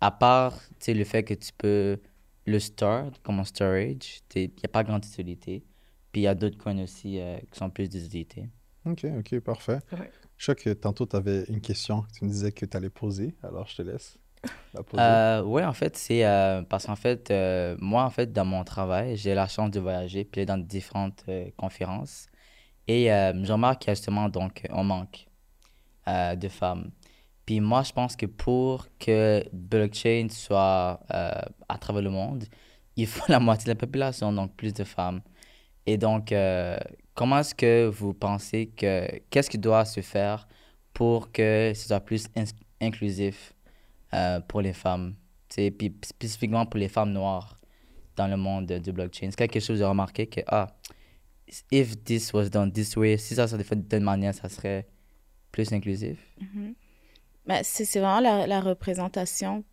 à part tu sais, le fait que tu peux le store comme un storage, il n'y a pas grande utilité. Puis il y a d'autres coins aussi euh, qui sont plus d'utilité. OK, OK, parfait. Ouais. Je sais que tantôt, tu avais une question que tu me disais que tu allais poser, alors je te laisse la poser. Euh, oui, en fait, c'est euh, parce qu'en fait, euh, moi, en fait, dans mon travail, j'ai la chance de voyager, puis dans différentes euh, conférences. Et euh, je remarque qu'il y a justement donc un manque euh, de femmes. Puis moi, je pense que pour que blockchain soit euh, à travers le monde, il faut la moitié de la population, donc plus de femmes. Et donc, euh, comment est-ce que vous pensez que, qu'est-ce qui doit se faire pour que ce soit plus inclusif euh, pour les femmes, puis spécifiquement pour les femmes noires dans le monde de- du blockchain. C'est quelque chose de remarqué que, ah, if this was done this way, si ça serait fait de telle manière, ça serait plus inclusif. Ben, c'est c'est vraiment la, la représentation.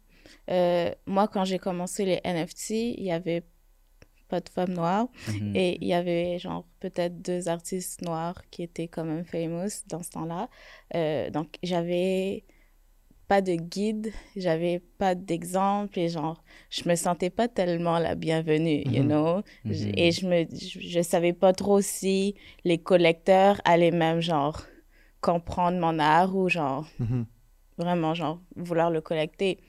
Euh, moi, quand j'ai commencé les NFT, il y avait pas de femmes noires Mhm. et il y avait genre peut-être deux artistes noirs qui étaient quand même famous dans ce temps-là. Euh, donc, j'avais pas de guide, j'avais pas d'exemple et genre, je me sentais pas tellement la bienvenue, you Mhm. know? Mhm. Et je me, je, je savais pas trop si les collecteurs allaient même genre comprendre mon art ou genre Mhm. Vraiment genre vouloir le collecter.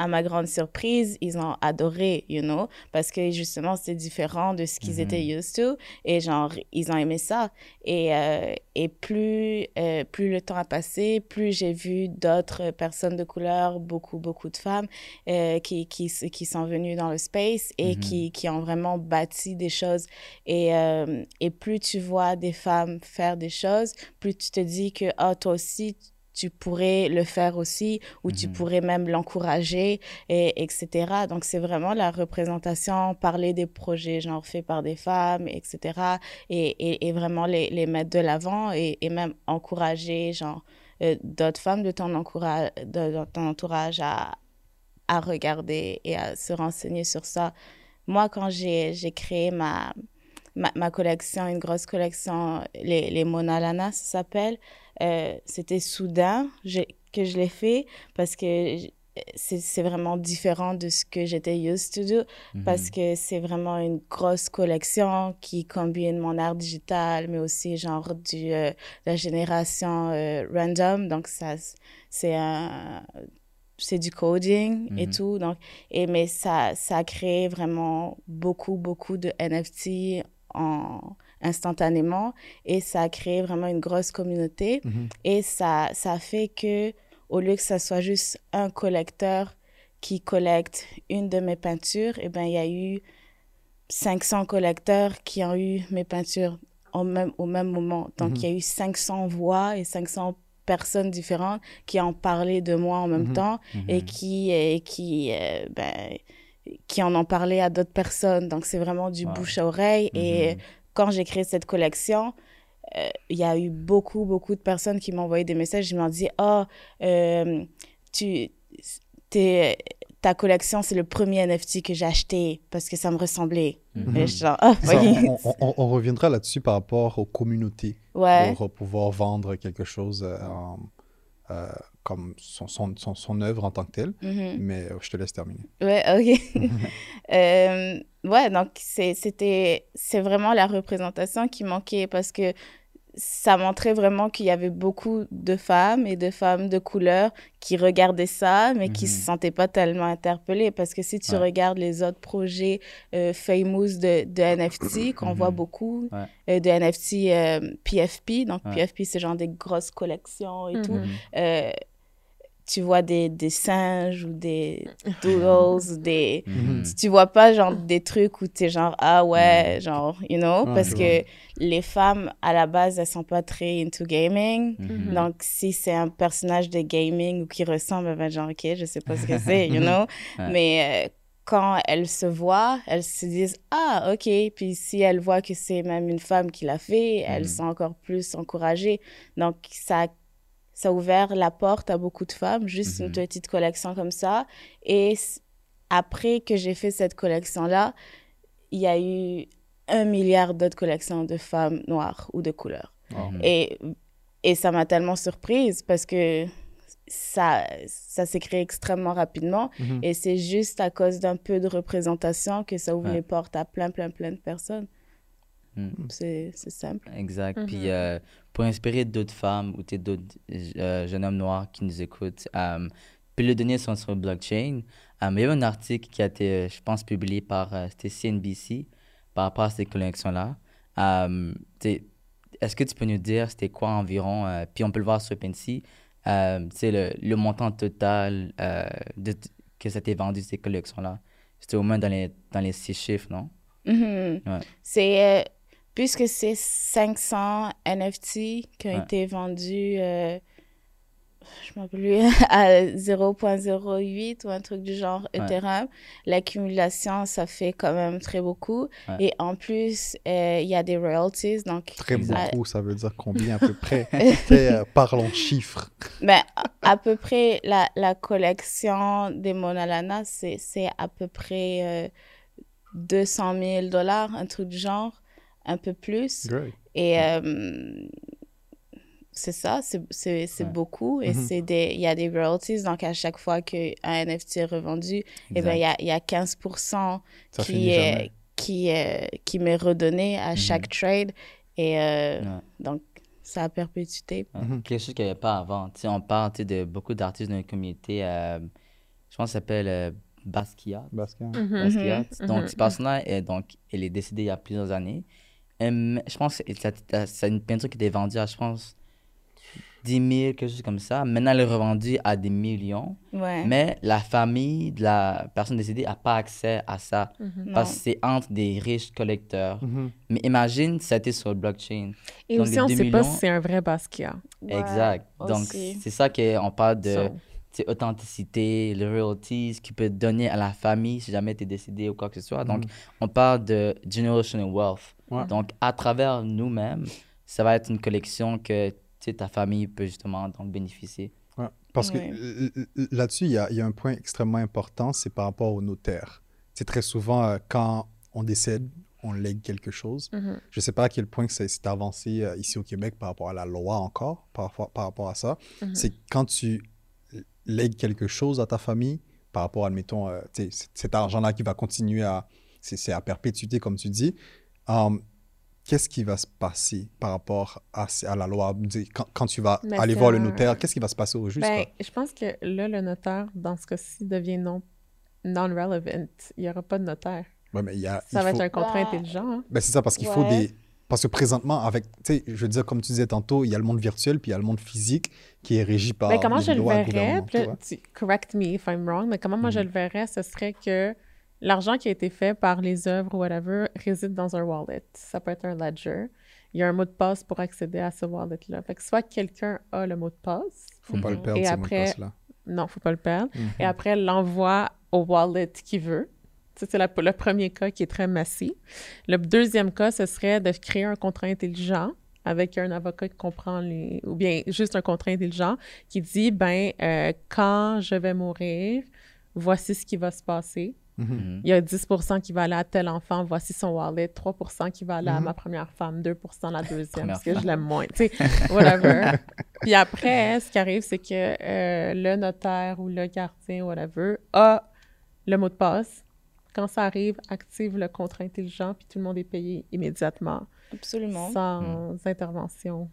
À ma grande surprise, ils ont adoré, you know, parce que justement c'est différent de ce qu'ils Mhm. étaient used to et genre ils ont aimé ça. Et, euh, et plus, euh, plus le temps a passé, plus j'ai vu d'autres personnes de couleur, beaucoup, beaucoup de femmes euh, qui, qui, qui sont venues dans le space et Mhm. qui, qui ont vraiment bâti des choses. Et, euh, et plus tu vois des femmes faire des choses, plus tu te dis que ah, toi aussi, tu pourrais le faire aussi ou tu Mhm. pourrais même l'encourager, et, etc. Donc, c'est vraiment la représentation, parler des projets genre faits par des femmes, etc. Et, et, et vraiment les, les mettre de l'avant et, et même encourager genre euh, d'autres femmes de ton, encourage, de, de ton entourage à, à regarder et à se renseigner sur ça. Moi, quand j'ai j'ai créé ma, ma, ma collection, une grosse collection, les, les Mona Lana, ça s'appelle, euh, c'était soudain que je l'ai fait parce que c'est vraiment différent de ce que j'étais used to do parce Mhm. que c'est vraiment une grosse collection qui combine mon art digital mais aussi genre du euh, la génération euh, random donc ça c'est un c'est du coding et Mhm. tout donc et mais ça ça a créé vraiment beaucoup beaucoup de NFT en instantanément et ça a créé vraiment une grosse communauté Mhm. et ça ça a fait que au lieu que ça soit juste un collecteur qui collecte une de mes peintures et ben il y a eu 500 collecteurs qui ont eu mes peintures au même au même moment donc Mhm. il y a eu 500 voix et 500 personnes différentes qui ont parlé de moi en même Mhm. temps et qui, et qui, euh, ben, qui en ont parlé à d'autres personnes. Donc, c'est vraiment du Wow. bouche à oreille. Et. Quand j'ai créé cette collection, euh, il y a eu beaucoup, beaucoup de personnes qui m'ont envoyé des messages. Ils m'ont dit, oh, euh, tu, t'es- ta collection, c'est le premier NFT que j'ai acheté parce que ça me ressemblait. Mhm. Genre, ah, Ça, oui. on, on- on- on reviendra là-dessus par rapport aux communautés ouais. pour pouvoir vendre quelque chose euh, euh, comme son, son, son, son œuvre en tant que telle. Mhm. Mais euh, je te laisse terminer. Ouais, ok. Euh, ouais, donc c'est- c'était, c'est vraiment la représentation qui manquait parce que ça montrait vraiment qu'il y avait beaucoup de femmes et de femmes de couleur qui regardaient ça, mais qui Mhm. se sentaient pas tellement interpellées. Parce que si tu Ouais. regardes les autres projets euh, famous de, de NFT, qu'on voit Mhm. beaucoup, Ouais. euh, de NFT euh, PFP, donc Ouais. PFP, c'est genre des grosses collections et tout, tu vois des, des singes ou des doodles ou des... Mhm. Tu, tu vois pas, genre, des trucs où t'es genre, ah ouais, genre, you know, parce que les femmes, à la base, elles sont pas très into gaming. Mhm. Donc, si c'est un personnage de gaming ou qui ressemble, ben, genre, ok, je sais pas ce que c'est, you know. Ouais. Mais euh, quand elles se voient, elles se disent, ah, ok. Puis si elles voient que c'est même une femme qui l'a fait, elles Mhm. sont encore plus encouragées. Donc, ça, ça a ouvert la porte à beaucoup de femmes, juste une Mhm. petite collection comme ça. Et après que j'ai fait cette collection-là, il y a eu un milliard d'autres collections de femmes noires ou de couleur. Et, et ça m'a tellement surprise parce que ça, ça s'est créé extrêmement rapidement. Mhm. Et c'est juste à cause d'un peu de représentation que ça ouvre Ouais. les portes à plein, plein, plein de personnes. Mm. C'est c'est simple. Exact. Puis Mhm. euh, pour inspirer d'autres femmes ou d'autres euh, jeunes hommes noirs qui nous écoutent, euh, puis les données sont sur blockchain. Euh, il y a un article qui a été, je pense, publié par euh, CNBC par rapport à ces collections-là. Est-ce que tu peux nous dire c'était quoi environ, euh, puis on peut le voir sur t'sais, le, le montant total de, que ça t'est vendu ces collections-là? C'était au moins dans les, dans les six chiffres, non? Mhm. Ouais. C'est, puisque c'est 500 NFT qui ont Ouais. été vendus, euh, je ne me rappelle plus, à 0.08 ou un truc du genre Ouais. Ethereum, l'accumulation, ça fait quand même très beaucoup. Ouais. Et en plus, euh, il y a des royalties. Donc, Très beaucoup, ça veut dire combien à peu près? Euh, Parlons chiffres. Ben, à, peu près, la, la collection des Mona Lana, c'est c'est à peu près euh, 200 000 dollars, un truc du genre, un peu plus. Great. Et euh, c'est ça, c'est Ouais. beaucoup. Et c'est des il y a des royalties. Donc, à chaque fois qu'un NFT est revendu, eh ben, il y a, il y a 15% Ça qui est, qui, est- qui m'est redonné à chaque trade. Et euh, Ouais. donc, ça a perpétuité. Ouais, Mhm. Quelque chose qu'il n'y avait pas avant. Tu sais, on parle tu sais, de beaucoup d'artistes dans la communauté. euh, je pense que ça s'appelle euh, Basquiat. Basquiat. Basquiat. Donc, cette personne-là, est- donc, elle est décédée il y a plusieurs années. Euh, je pense que c'est une peinture qui était vendue à, je pense, 10 000, quelque chose comme ça. Maintenant, elle est revendue à des millions. Ouais. Mais la famille de la personne décédée n'a pas accès à ça. Mhm. Parce Non. que c'est entre des riches collecteurs. Mhm. Mais imagine, ça été sur le blockchain. Et Donc, aussi, on ne sait pas millions- si c'est un vrai Basquiat. Ouais, exact. Donc, c'est ça qu'on parle de. So, authenticité, les royalties qu'il peut donner à la famille si jamais tu es décédé ou quoi que ce soit. Donc, Mhm. on parle de generational wealth. Ouais. Donc, à travers nous-mêmes, ça va être une collection que ta famille peut justement donc bénéficier. Ouais, Parce Ouais. que là-dessus, il y a, il y a un point extrêmement important, c'est par rapport au notaire. C'est très souvent, euh, quand on décède, on lègue quelque chose. mhm. Je ne sais pas à quel point c'est c'est avancé euh, ici au Québec par rapport à la loi encore, par, rapport- par rapport à ça. Mhm. C'est quand tu lègues quelque chose à ta famille, par rapport, admettons, euh, cet argent-là qui va continuer à... C'est c'est à perpétuité, comme tu dis. Um, Qu'est-ce qui va se passer par rapport à, à la loi? Quand, quand tu vas Mais aller voir le notaire, qu'est-ce qui va se passer au juste? Ben, je pense que là, le notaire, dans ce cas-ci, devient non, non-relevant. Il n'y aura pas de notaire. Ouais, mais il y a, Ça il va faut- être un contrat Ouais. intelligent. hein. Ben, c'est ça, parce qu'il faut des. Parce que présentement, avec. Tu sais, je veux dire, comme tu disais tantôt, il y a le monde virtuel, puis il y a le monde physique qui est régi par. Ben, comment les je le verrais, tu- correct me if I'm wrong, mais comment moi je Mhm. le verrais, ce serait que l'argent qui a été fait par les œuvres ou whatever réside dans un wallet. Ça peut être un ledger. Il y a un mot de passe pour accéder à ce wallet-là. Fait que soit quelqu'un a le mot de passe, Faut pas le Mhm. perdre, Et ces après- mots de passe-là. non, faut pas le perdre, Mhm. et après l'envoie au wallet qu'il veut. Ça, c'est le premier cas qui est très massif. Le deuxième cas, ce serait de créer un contrat intelligent avec un avocat qui comprend les... ou bien juste un contrat intelligent qui dit, ben, euh, quand je vais mourir, voici ce qui va se passer. Mhm. Mhm. Il y a 10% qui va aller à tel enfant, voici son wallet. 3% qui va aller à Mhm. ma première femme, 2% la deuxième, parce que je l'aime moins. Tu sais, whatever. Puis après, ce qui arrive, c'est que euh, le notaire ou le gardien, whatever, a le mot de passe. Quand ça arrive, active le contrat intelligent, puis tout le monde est payé immédiatement, Absolument. sans intervention,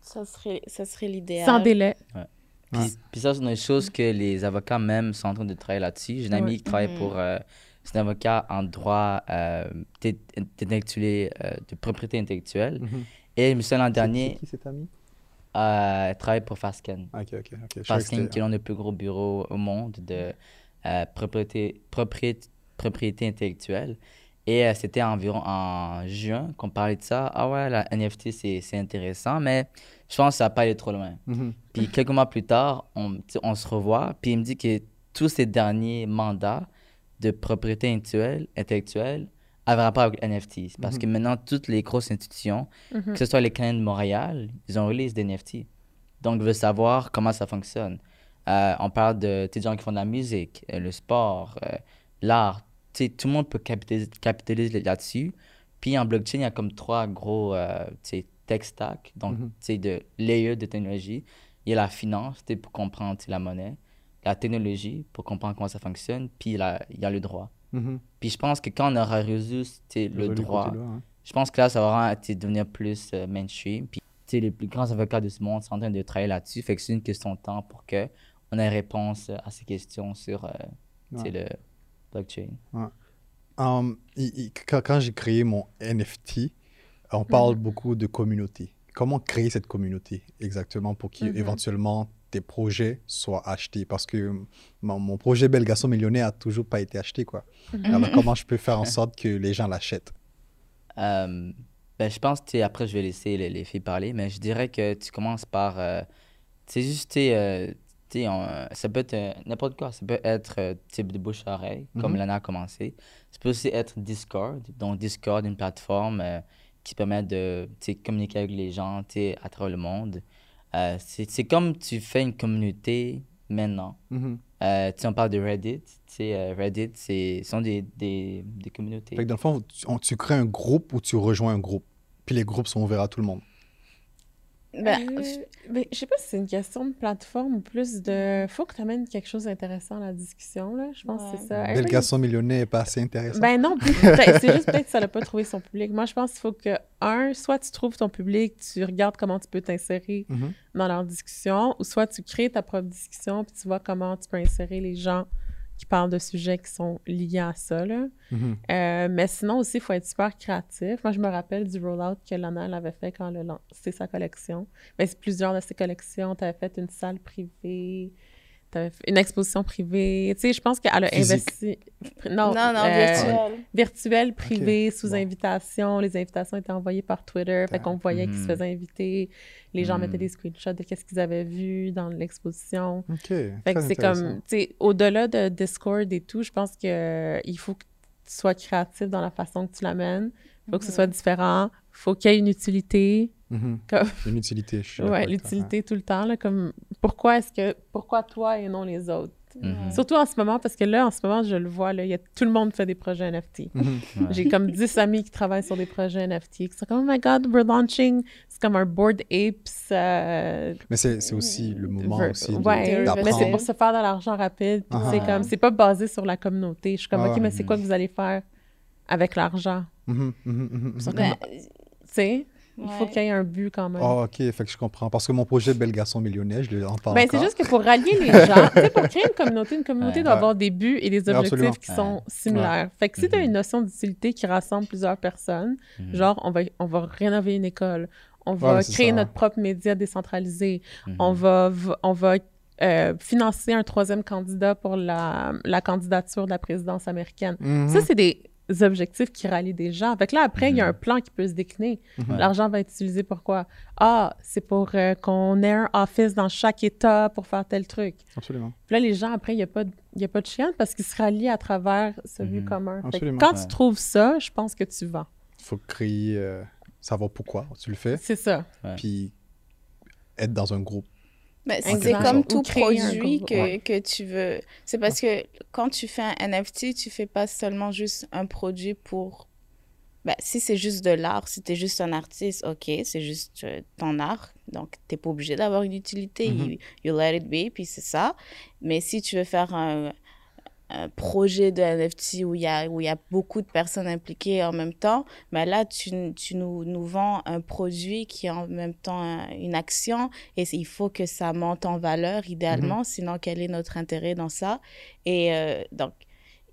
Ça serait, ça serait l'idéal. sans délai. Puis, Ouais. puis ça, c'est une chose que les avocats même sont en train de travailler là-dessus. J'ai une amie Ouais. qui travaille Mhm. pour... euh, c'est un avocat en droit euh, intellectuel, euh, de propriété intellectuelle. Mhm. Et je me souviens l'an dernier... Qui cet ami? Euh, travaille pour Fasken. Ok, ok, ok. Que Fasken, qui est l'un des plus gros bureaux au monde de euh, propriété, propriété, propriété intellectuelle. Et euh, c'était environ en juin qu'on parlait de ça. Ah ouais, la NFT, c'est c'est intéressant, mais je pense que ça n'a pas allé trop loin. Mhm. Puis quelques mois plus tard, on, on se revoit, puis il me dit que tous ces derniers mandats de propriété intellectuelle, intellectuelle avaient rapport avec NFT. Parce que maintenant, toutes les grosses institutions, Mhm. que ce soit les Canadiens de Montréal, ils ont release des NFT. Donc, ils veulent savoir comment ça fonctionne. Euh, on parle de des gens qui font de la musique, euh, le sport, euh, l'art. Sais, Tout le monde peut capitaliser, capitaliser là-dessus. Puis en blockchain, il y a comme trois gros euh, tech stacks, donc tu sais, de layers de technologie. Il y a la finance pour comprendre la monnaie, la technologie pour comprendre comment ça fonctionne, puis la- il y a le droit. Mhm. Puis je pense que quand on aura résolu le droit, hein. je pense que là, ça va devenir plus euh, mainstream. Puis, les plus grands avocats de ce monde sont en train de travailler là-dessus. Fait que c'est une question de temps pour que on ait réponse à ces questions sur euh, le blockchain. Um, quand quand j'ai créé mon NFT, on parle beaucoup de communauté. Comment créer cette communauté exactement pour qu'éventuellement tes projets soient achetés? Parce que mon, mon projet Bel Garçon Millionnaire a toujours pas été acheté. Quoi. Alors, comment je peux faire en sorte que les gens l'achètent? Euh, ben, je pense, sais, après, je vais laisser les, les filles parler, mais je dirais que tu commences par. euh, c'est juste, tu sais, euh, on- ça peut être euh, n'importe quoi. Ça peut être euh, type de bouche à oreille, comme Mhm. Lana a commencé. Ça peut aussi être Discord. Donc, Discord, une plateforme euh, qui permet de communiquer avec les gens à travers le monde. Euh, c'est comme tu fais une communauté maintenant. Euh, tu sais, on parle de Reddit. Euh, Reddit, ce sont des, des, des communautés. Fait que dans le fond, tu, on- tu crées un groupe ou tu rejoins un groupe. Puis les groupes sont ouverts à tout le monde. Ben, Euh, mais je sais pas si c'est une question de plateforme ou plus de. Faut que tu amènes quelque chose d'intéressant à la discussion, là. Je pense que c'est ça. Everybody- Garçon Millionnaire n'est pas assez intéressant. Ben non, c'est juste peut-être que ça n'a pas trouvé son public. Moi, je pense qu'il faut que, un, soit tu trouves ton public, tu regardes comment tu peux t'insérer Mhm. dans leur discussion, ou soit tu crées ta propre discussion, puis tu vois comment tu peux insérer les gens qui parlent de sujets qui sont liés à ça, là. Mhm. Euh, mais sinon aussi, il faut être super créatif. Moi, je me rappelle du rollout que Lana elle avait fait quand elle a lancé sa collection. Ben, c'est plusieurs de ses collections. Tu avais fait une salle privée, une exposition privée. Tu sais, je pense qu'elle a Physique. investi... Non, non, non, euh, virtuel. virtuel, privé, sous bon. invitation. Les invitations étaient envoyées par Twitter. Fait qu'on voyait qu'ils se Mhm. faisaient inviter. Les gens Mhm. mettaient des screenshots de qu'est-ce qu'ils avaient vu dans l'exposition. OK. Fait que c'est comme, tu sais, au-delà de Discord et tout, je pense que euh, il faut que tu sois créatif dans la façon que tu l'amènes. Il faut que ce soit différent. Il faut qu'il y ait une utilité. Comme, Une utilité. je ouais, l'utilité tout le temps. Là, comme, pourquoi est-ce que, pourquoi toi et non les autres? Mhm. Surtout en ce moment, parce que là, en ce moment, je le vois, là, il y a, tout le monde fait des projets NFT. Mhm. Ouais. J'ai comme 10 amis qui travaillent sur des projets NFT qui sont comme, oh my god, we're launching. C'est comme un Board Apes. euh, Mais c'est c'est aussi le moment ver- aussi de- ouais, mais c'est pour se faire de l'argent rapide. puis Ah. C'est comme, c'est pas basé sur la communauté. Je suis comme, Ah. OK, mais c'est quoi que vous allez faire avec l'argent? Ben, Tu sais, il faut qu'il y ait un but quand même. Ah, ok, fait que je comprends. Parce que mon projet Bel Garçon Millionnaire, je l'en parle Ben, c'est juste que pour rallier les gens, tu sais, pour créer une communauté, une communauté Ouais. doit Ouais. avoir des buts et des objectifs absolument. qui sont Ouais. similaires. Fait que si tu as Mhm. une notion d'utilité qui rassemble plusieurs personnes, Mhm. genre, on va, on va rénover une école, on va créer ça. notre propre média décentralisé, Mhm. on va, on va euh, financer un troisième candidat pour la, la candidature de la présidence américaine. Ça, c'est des objectifs qui rallient des gens. Fait que là, après, il y a Mhm. un plan qui peut se décliner. Mhm. L'argent va être utilisé pour quoi? Ah, c'est pour euh, qu'on ait un office dans chaque État pour faire tel truc. Absolument. Puis là, les gens, après, il n'y a, pas de- il y a pas de chien parce qu'ils se rallient à travers ce but Mhm. commun. Fait que Absolument. quand Ouais. tu trouves ça, je pense que tu vas. Il faut créer, euh, savoir pourquoi tu le fais, C'est ça. Ouais. puis être dans un groupe. Mais En c'est comme tout un produit que, ouais. que tu veux. C'est parce que quand tu fais un NFT, tu fais pas seulement juste un produit pour. Ben, si c'est juste de l'art, si tu es juste un artiste, ok, c'est juste euh, ton art. Donc, tu pas obligé d'avoir une utilité. Mhm. you, you let it be, puis c'est ça. Mais si tu veux faire un projet de NFT où il y a, où il y a beaucoup de personnes impliquées en même temps, ben là, tu, tu nous, nous vends un produit qui est en même temps un- une action et il faut que ça monte en valeur idéalement, sinon quel est notre intérêt dans ça? Et euh, donc,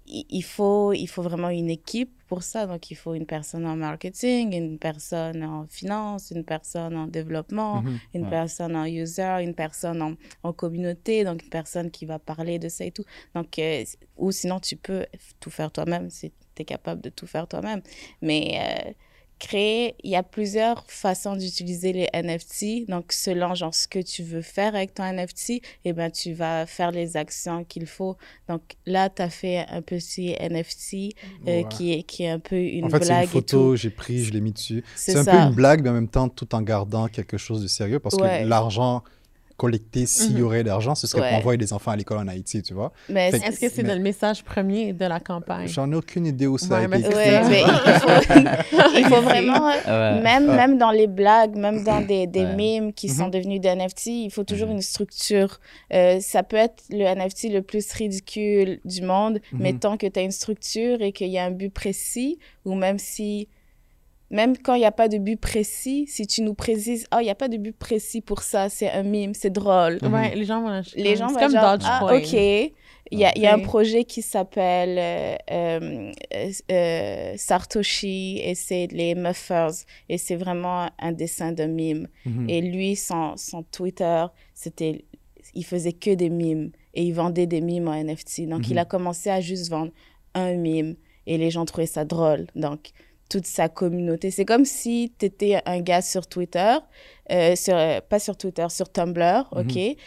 il faut, il faut vraiment une équipe pour ça. Donc, il faut une personne en marketing, une personne en finance, une personne en développement, Mhm. une Ouais. personne en user, une personne en, en communauté, donc une personne qui va parler de ça et tout. Donc, euh, ou sinon, tu peux tout faire toi-même si tu es capable de tout faire toi-même. Mais euh, créer, il y a plusieurs façons d'utiliser les NFT. Donc, selon genre ce que tu veux faire avec ton NFT, eh ben, tu vas faire les actions qu'il faut. Donc, là, tu as fait un petit NFT euh, Ouais. qui, est, qui est un peu une En fait, c'est une blague et photo, tout. j'ai pris, je l'ai mis dessus. C'est C'est un peu une blague, mais en même temps, tout en gardant quelque chose de sérieux, parce Ouais. que l'argent collecté, s'il y Mhm. aurait d'argent, ce serait Ouais. pour envoyer des enfants à l'école en Haïti, tu vois. Mais Est-ce que c'est Mais- le message premier de la campagne? J'en ai aucune idée où ça a Ouais, été mais c'est écrit. Ouais, mais il faut, il faut vraiment, Ouais. même, Ah. même dans les blagues, même dans des, des Ouais. mimes qui sont Mhm. devenus des NFT, il faut toujours Mhm. une structure. Euh, ça peut être le NFT le plus ridicule du monde, mais Mhm. tant que tu as une structure et qu'il y a un but précis, ou même si, même quand il n'y a pas de but précis, si tu nous précises, oh, il n'y a pas de but précis pour ça, c'est un mime, c'est drôle. Mhm. Ouais, les gens vont acheter. Les gens c'est vont comme genre, ah, OK. Il y a, il y a un projet qui s'appelle euh, euh, euh, Sartoshi et c'est les Muffers. Et c'est vraiment un dessin de mime. Mhm. Et lui, son, son Twitter, c'était, il faisait que des mimes et il vendait des mimes en NFT. Donc, Mhm. il a commencé à juste vendre un mime et les gens trouvaient ça drôle. Donc, toute sa communauté. C'est comme si tu étais un gars sur Twitter, euh, sur, euh, pas sur Twitter, sur Tumblr, Mhm. OK? Et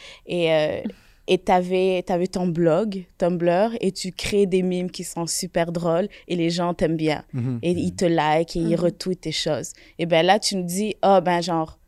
euh, et tu avais, ton blog, Tumblr, et tu crées des mimes qui sont super drôles et les gens t'aiment bien Mhm. et ils te like et ils Mhm. retweetent tes choses. Et ben là, tu nous dis, oh ben genre,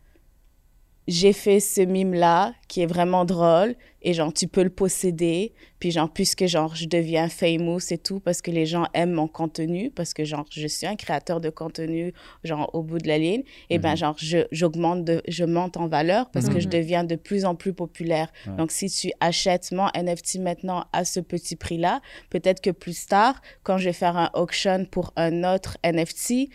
j'ai fait ce mime-là qui est vraiment drôle et genre, tu peux le posséder. Puis genre, puisque genre, je deviens famous et tout parce que les gens aiment mon contenu, parce que genre, je suis un créateur de contenu, genre, au bout de la ligne, et ben Mhm. genre, je, j'augmente, de, je monte en valeur parce que je Mhm. deviens de plus en plus populaire. Ouais. Donc, si tu achètes mon NFT maintenant à ce petit prix-là, peut-être que plus tard, quand je vais faire un auction pour un autre NFT,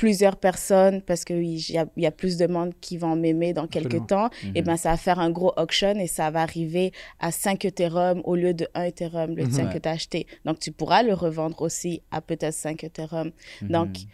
plusieurs personnes, parce qu'il y a, il y a plus de monde qui vont m'aimer dans quelques temps, et ben ça va faire un gros auction et ça va arriver à 5 Ethereum au lieu de 1 Ethereum, le Mhm. tien Ouais. que tu as acheté. Donc, tu pourras le revendre aussi à peut-être 5 Ethereum. Donc, Mhm.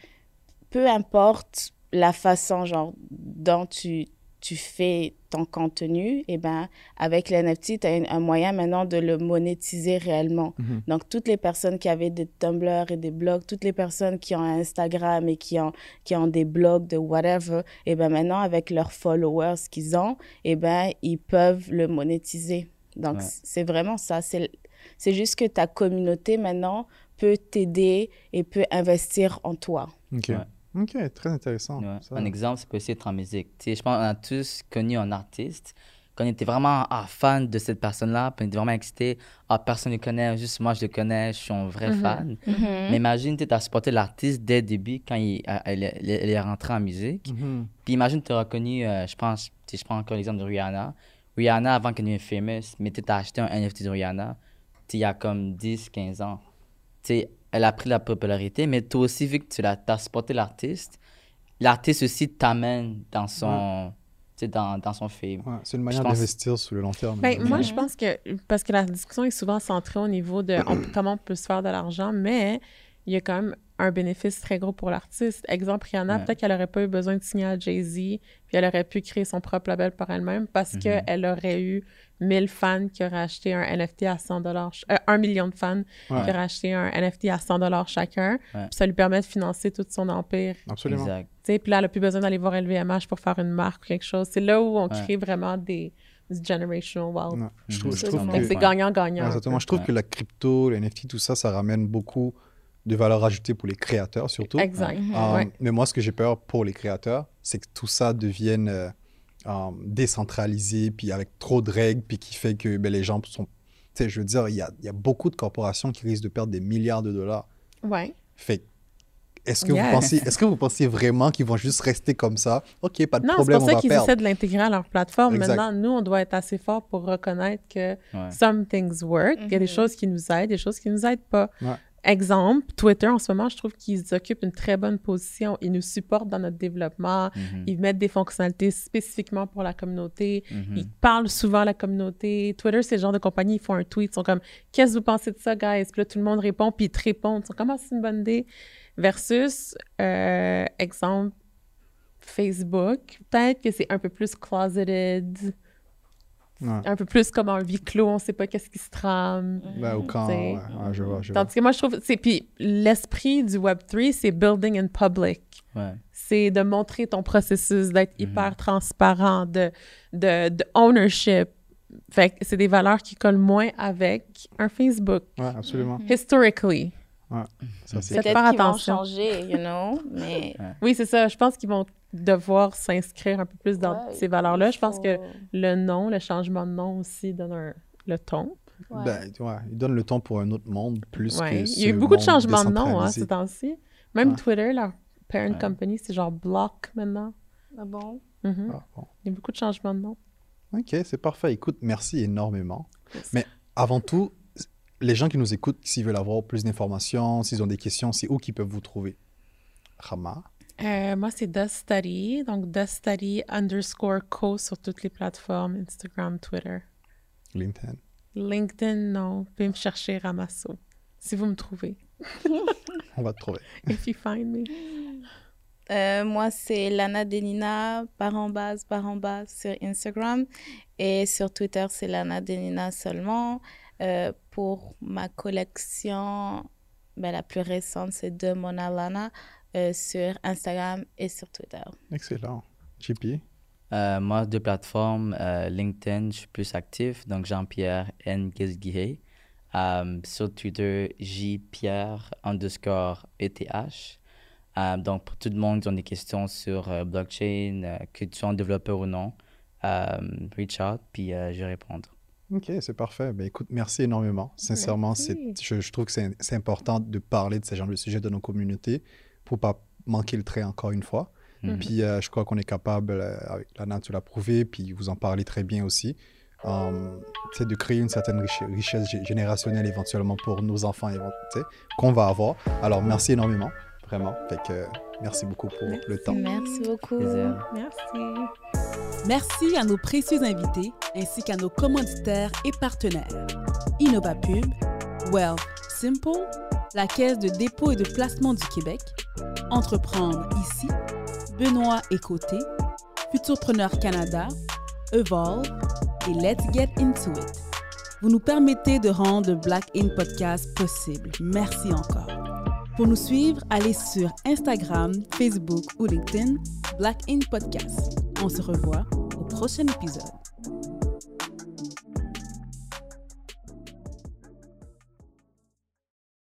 peu importe la façon genre dont tu, tu fais ton contenu, et ben avec les NFT, tu as un moyen maintenant de le monétiser réellement. Mhm. Donc, toutes les personnes qui avaient des Tumblr et des blogs, toutes les personnes qui ont un Instagram et qui ont, qui ont des blogs de whatever, et ben maintenant, avec leurs followers qu'ils ont, et ben ils peuvent le monétiser. Donc, Ouais. c'est vraiment ça. C'est c'est juste que ta communauté maintenant peut t'aider et peut investir en toi. Ouais. Ok, très intéressant. Ouais. Ça- Un exemple, ça peut aussi être en musique. Tu sais, je pense qu'on a tous connu un artiste, qu'on était vraiment ah, fan de cette personne-là, puis on était vraiment excité. Ah, personne ne le connaît, juste moi je le connais, je suis un vrai Mhm. fan. Mhm. Mais imagine, tu as supporté l'artiste dès le début quand il, elle, elle- elle est rentrée en musique. Mhm. Puis imagine, tu as reconnu, euh, je pense, je prends encore l'exemple de Rihanna. Rihanna, avant qu'elle devienne famous, mais tu as acheté un NFT de Rihanna, il y a comme 10, 15 ans. Tu sais, elle a pris la popularité, mais toi aussi, vu que tu l'as as supporté l'artiste, l'artiste aussi t'amène dans son, tu sais, dans, dans son film. Ouais, c'est une manière pense- d'investir sur le long terme. Ben, moi, je pense que, parce que la discussion est souvent centrée au niveau de on- comment on peut se faire de l'argent, mais il y a quand même un bénéfice très gros pour l'artiste. Exemple, Rihanna, Ouais. peut-être qu'elle n'aurait pas eu besoin de signer à Jay-Z, puis elle aurait pu créer son propre label par elle-même parce Mhm. qu'elle aurait eu 1000 fans qui auraient acheté un NFT à 100 dollars, un million de fans Ouais. qui auraient acheté un NFT à 100 dollars chacun. Ouais. Puis ça lui permet de financer tout son empire. Absolument. Exact. Puis là, elle n'a plus besoin d'aller voir LVMH pour faire une marque ou quelque chose. C'est là où on Ouais. crée vraiment des, generational wealth. Ouais. Je trouve, Mhm. je trouve Fait Fait que que, c'est gagnant-gagnant. Ouais, exactement. Je trouve Ouais. que la crypto, les NFT, tout ça, ça ramène beaucoup de valeur ajoutée pour les créateurs surtout. Exact. Mhm. Euh, Ouais. Mais moi, ce que j'ai peur pour les créateurs, c'est que tout ça devienne euh, euh, décentralisé, puis avec trop de règles, puis qui fait que ben, les gens sont... Tu sais, je veux dire, il y a, il y a beaucoup de corporations qui risquent de perdre des milliards de dollars. Ouais. Fait que, est-ce que, vous pensez, est-ce que vous pensez vraiment qu'ils vont juste rester comme ça? OK, pas de Non, c'est problème, pour on ça qu'ils perdre. essaient de l'intégrer à leur plateforme. Exact. Maintenant, nous, on doit être assez fort pour reconnaître que Ouais. some things work. Il y a des Mhm. choses qui nous aident, des choses qui nous aident pas. Ouais. Exemple, Twitter, en ce moment, je trouve qu'ils occupent une très bonne position. Ils nous supportent dans notre développement. Mhm. Ils mettent des fonctionnalités spécifiquement pour la communauté. Mhm. Ils parlent souvent à la communauté. Twitter, c'est le genre de compagnie, ils font un tweet, ils sont comme « Qu'est-ce que vous pensez de ça, guys? » Puis là, tout le monde répond, puis ils te répondent. Ils sont comme « Ah, c'est une bonne idée. » Versus, euh, exemple, Facebook, peut-être que c'est un peu plus closeted, Ouais. un peu plus comme un huis clos, on sait pas qu'est-ce qui se trame. Ben, au camp, ouais, ouais, je vois, je vois. Tandis que moi, je trouve, c'est puis l'esprit du Web3, c'est building in public. Ouais. C'est de montrer ton processus, d'être Mhm. hyper transparent, de, de, de ownership. Fait que c'est des valeurs qui collent moins avec un Facebook. Ouais, absolument. Historically. Ça, c'est Peut-être faire qu'ils vont attention. changer, you know, mais... Oui, c'est ça. Je pense qu'ils vont devoir s'inscrire un peu plus dans Ouais, ces valeurs-là. Je pense faut- que le nom, le changement de nom aussi donne un- le ton. Ouais. Ben, ouais, il donne le temps pour un autre monde plus Ouais. que Il y a eu beaucoup de changements de nom hein, ces temps-ci. Même Ouais. Twitter, leur parent Ouais. company, c'est genre Block maintenant. Ah bon? Mhm. Ah, bon. Il y a beaucoup de changements de nom. Ok, c'est parfait. Écoute, merci énormément. Mais avant tout, les gens qui nous écoutent, s'ils veulent avoir plus d'informations, s'ils ont des questions, c'est où qu'ils peuvent vous trouver? Rama? Euh, moi, c'est Does Study, donc Does Study underscore co sur toutes les plateformes, Instagram, Twitter. LinkedIn. LinkedIn, non. Vous pouvez me chercher Ramasso, si vous me trouvez. On va te trouver. If you find me. Euh, moi, c'est Lana Denina, par en base, par en bas sur Instagram. Et sur Twitter, c'est Lana Denina seulement. Euh, pour ma collection, ben, la plus récente, c'est de Mona Lana euh, sur Instagram et sur Twitter. Excellent. JP. Euh, moi, deux plateformes, euh, LinkedIn, je suis plus actif, donc Jean-Pierre N. Gizguihé. Euh, sur Twitter, J-Pierre underscore ETH. Euh, donc, pour tout le monde qui ont des questions sur euh, blockchain, euh, que tu sois un développeur ou non, euh, reach out, puis euh, je vais répondre. Ok, c'est parfait. Ben, écoute, merci énormément. Sincèrement, c'est, Merci. je, je trouve que c'est important de parler de ce genre de sujet dans nos communautés pour pas manquer le trait encore une fois. Mhm. Puis euh, je crois qu'on est capable, euh, avec Lana, tu l'as prouvé, puis vous en parlez très bien aussi, euh, c'est de créer une certaine riche- richesse gé- générationnelle éventuellement pour nos enfants qu'on va avoir. Alors merci énormément, vraiment. Fait que, euh, merci beaucoup pour le temps. Merci beaucoup. Merci. Merci à nos précieux invités ainsi qu'à nos commanditaires et partenaires. InnovaPub, Well Simple, la Caisse de dépôt et de placement du Québec, Entreprendre ici, Benoît et Côté, Futurpreneur Canada, Evolve et Let's Get Into It. Vous nous permettez de rendre Black In Podcast possible. Merci encore. Pour nous suivre, allez sur Instagram, Facebook ou LinkedIn, Black In Podcast. On se revoit au prochain épisode.